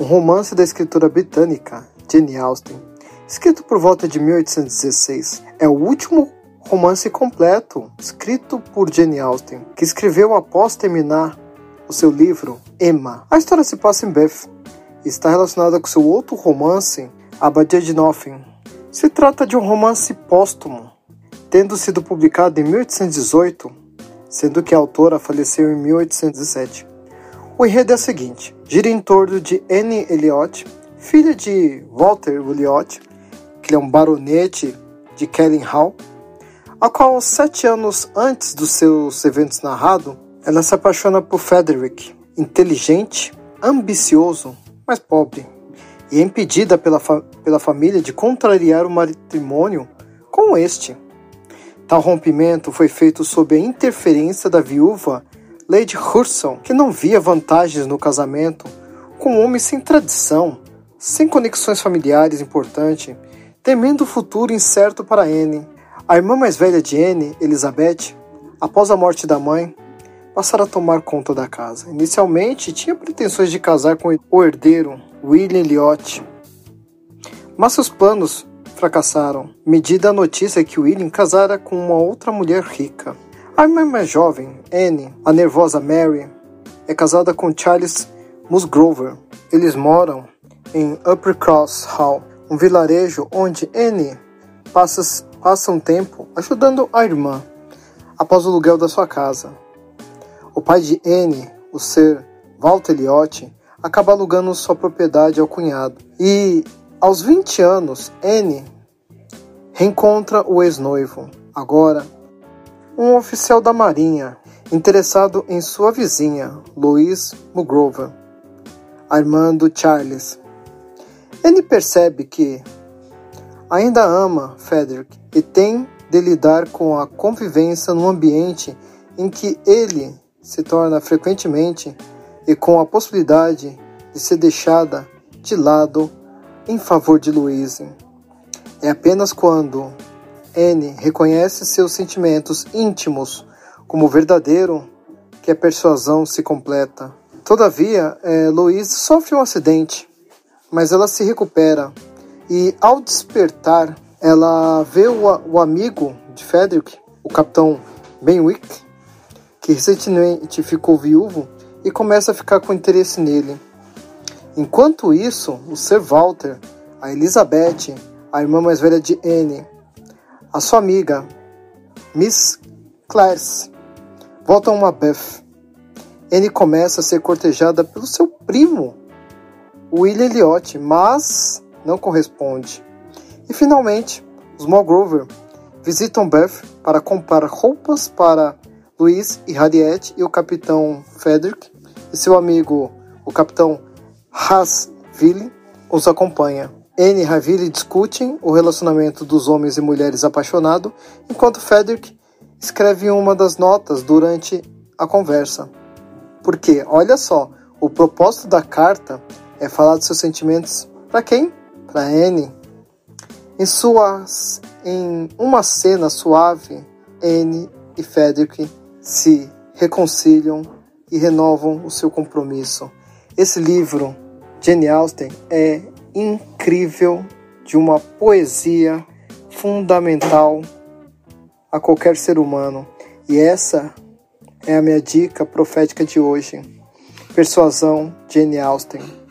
um romance da escritora britânica Jane Austen, escrito por volta de 1816. É o último romance completo escrito por Jane Austen, que escreveu após terminar o seu livro Emma. A história se passa em Bath e está relacionada com seu outro romance, Abadia de Nothing. Se trata de um romance póstumo, tendo sido publicado em 1818 sendo que a autora faleceu em 1807. O enredo é o seguinte: gira em torno de Anne Elliot, filha de Walter Elliot, que é um baronete de Kellen Hall, a qual, sete anos antes dos seus eventos narrados, ela se apaixona por Frederick, inteligente, ambicioso, mas pobre, e é impedida pela, fa pela família de contrariar o matrimônio com este. Tal rompimento foi feito sob a interferência da viúva Lady Hurson, que não via vantagens no casamento com um homem sem tradição, sem conexões familiares importantes, temendo o futuro incerto para Anne. A irmã mais velha de Anne, Elizabeth, após a morte da mãe, passara a tomar conta da casa. Inicialmente, tinha pretensões de casar com o herdeiro, William Elliot, mas seus planos fracassaram, medida a notícia que William casara com uma outra mulher rica. A irmã mais jovem, Anne, a nervosa Mary, é casada com Charles Musgrover. Eles moram em Upper Cross Hall, um vilarejo onde Anne passa, passa um tempo ajudando a irmã após o aluguel da sua casa. O pai de Anne, o ser Walter Elliot, acaba alugando sua propriedade ao cunhado. E aos 20 anos, Anne reencontra o ex-noivo, agora um oficial da Marinha, interessado em sua vizinha, Louise Mugrover, a irmã do Charles. Ele percebe que ainda ama Frederick e tem de lidar com a convivência num ambiente em que ele se torna frequentemente e com a possibilidade de ser deixada de lado em favor de Louise. É apenas quando Anne reconhece seus sentimentos íntimos como verdadeiro que a persuasão se completa. Todavia, é, Louise sofre um acidente mas ela se recupera e ao despertar ela vê o, o amigo de Frederick, o capitão Benwick, que recentemente ficou viúvo e começa a ficar com interesse nele. Enquanto isso, o Sir Walter, a Elizabeth, a irmã mais velha de Anne, a sua amiga, Miss Clarice, voltam a Beth. Anne começa a ser cortejada pelo seu primo, William Elliot, mas não corresponde. E finalmente, os Mulgrover visitam Beth para comprar roupas para Louise e Harriet e o capitão Frederick e seu amigo, o capitão Hasville, os acompanha. Anne e Haville discutem o relacionamento dos homens e mulheres apaixonados, enquanto Frederick escreve uma das notas durante a conversa. Porque, olha só, o propósito da carta é falar dos seus sentimentos para quem? Para Anne. Em suas, em uma cena suave, Anne e Frederick se reconciliam e renovam o seu compromisso. Esse livro, Jane Austen, é incrível, de uma poesia fundamental a qualquer ser humano. E essa é a minha dica profética de hoje. Persuasão, Jane Austen.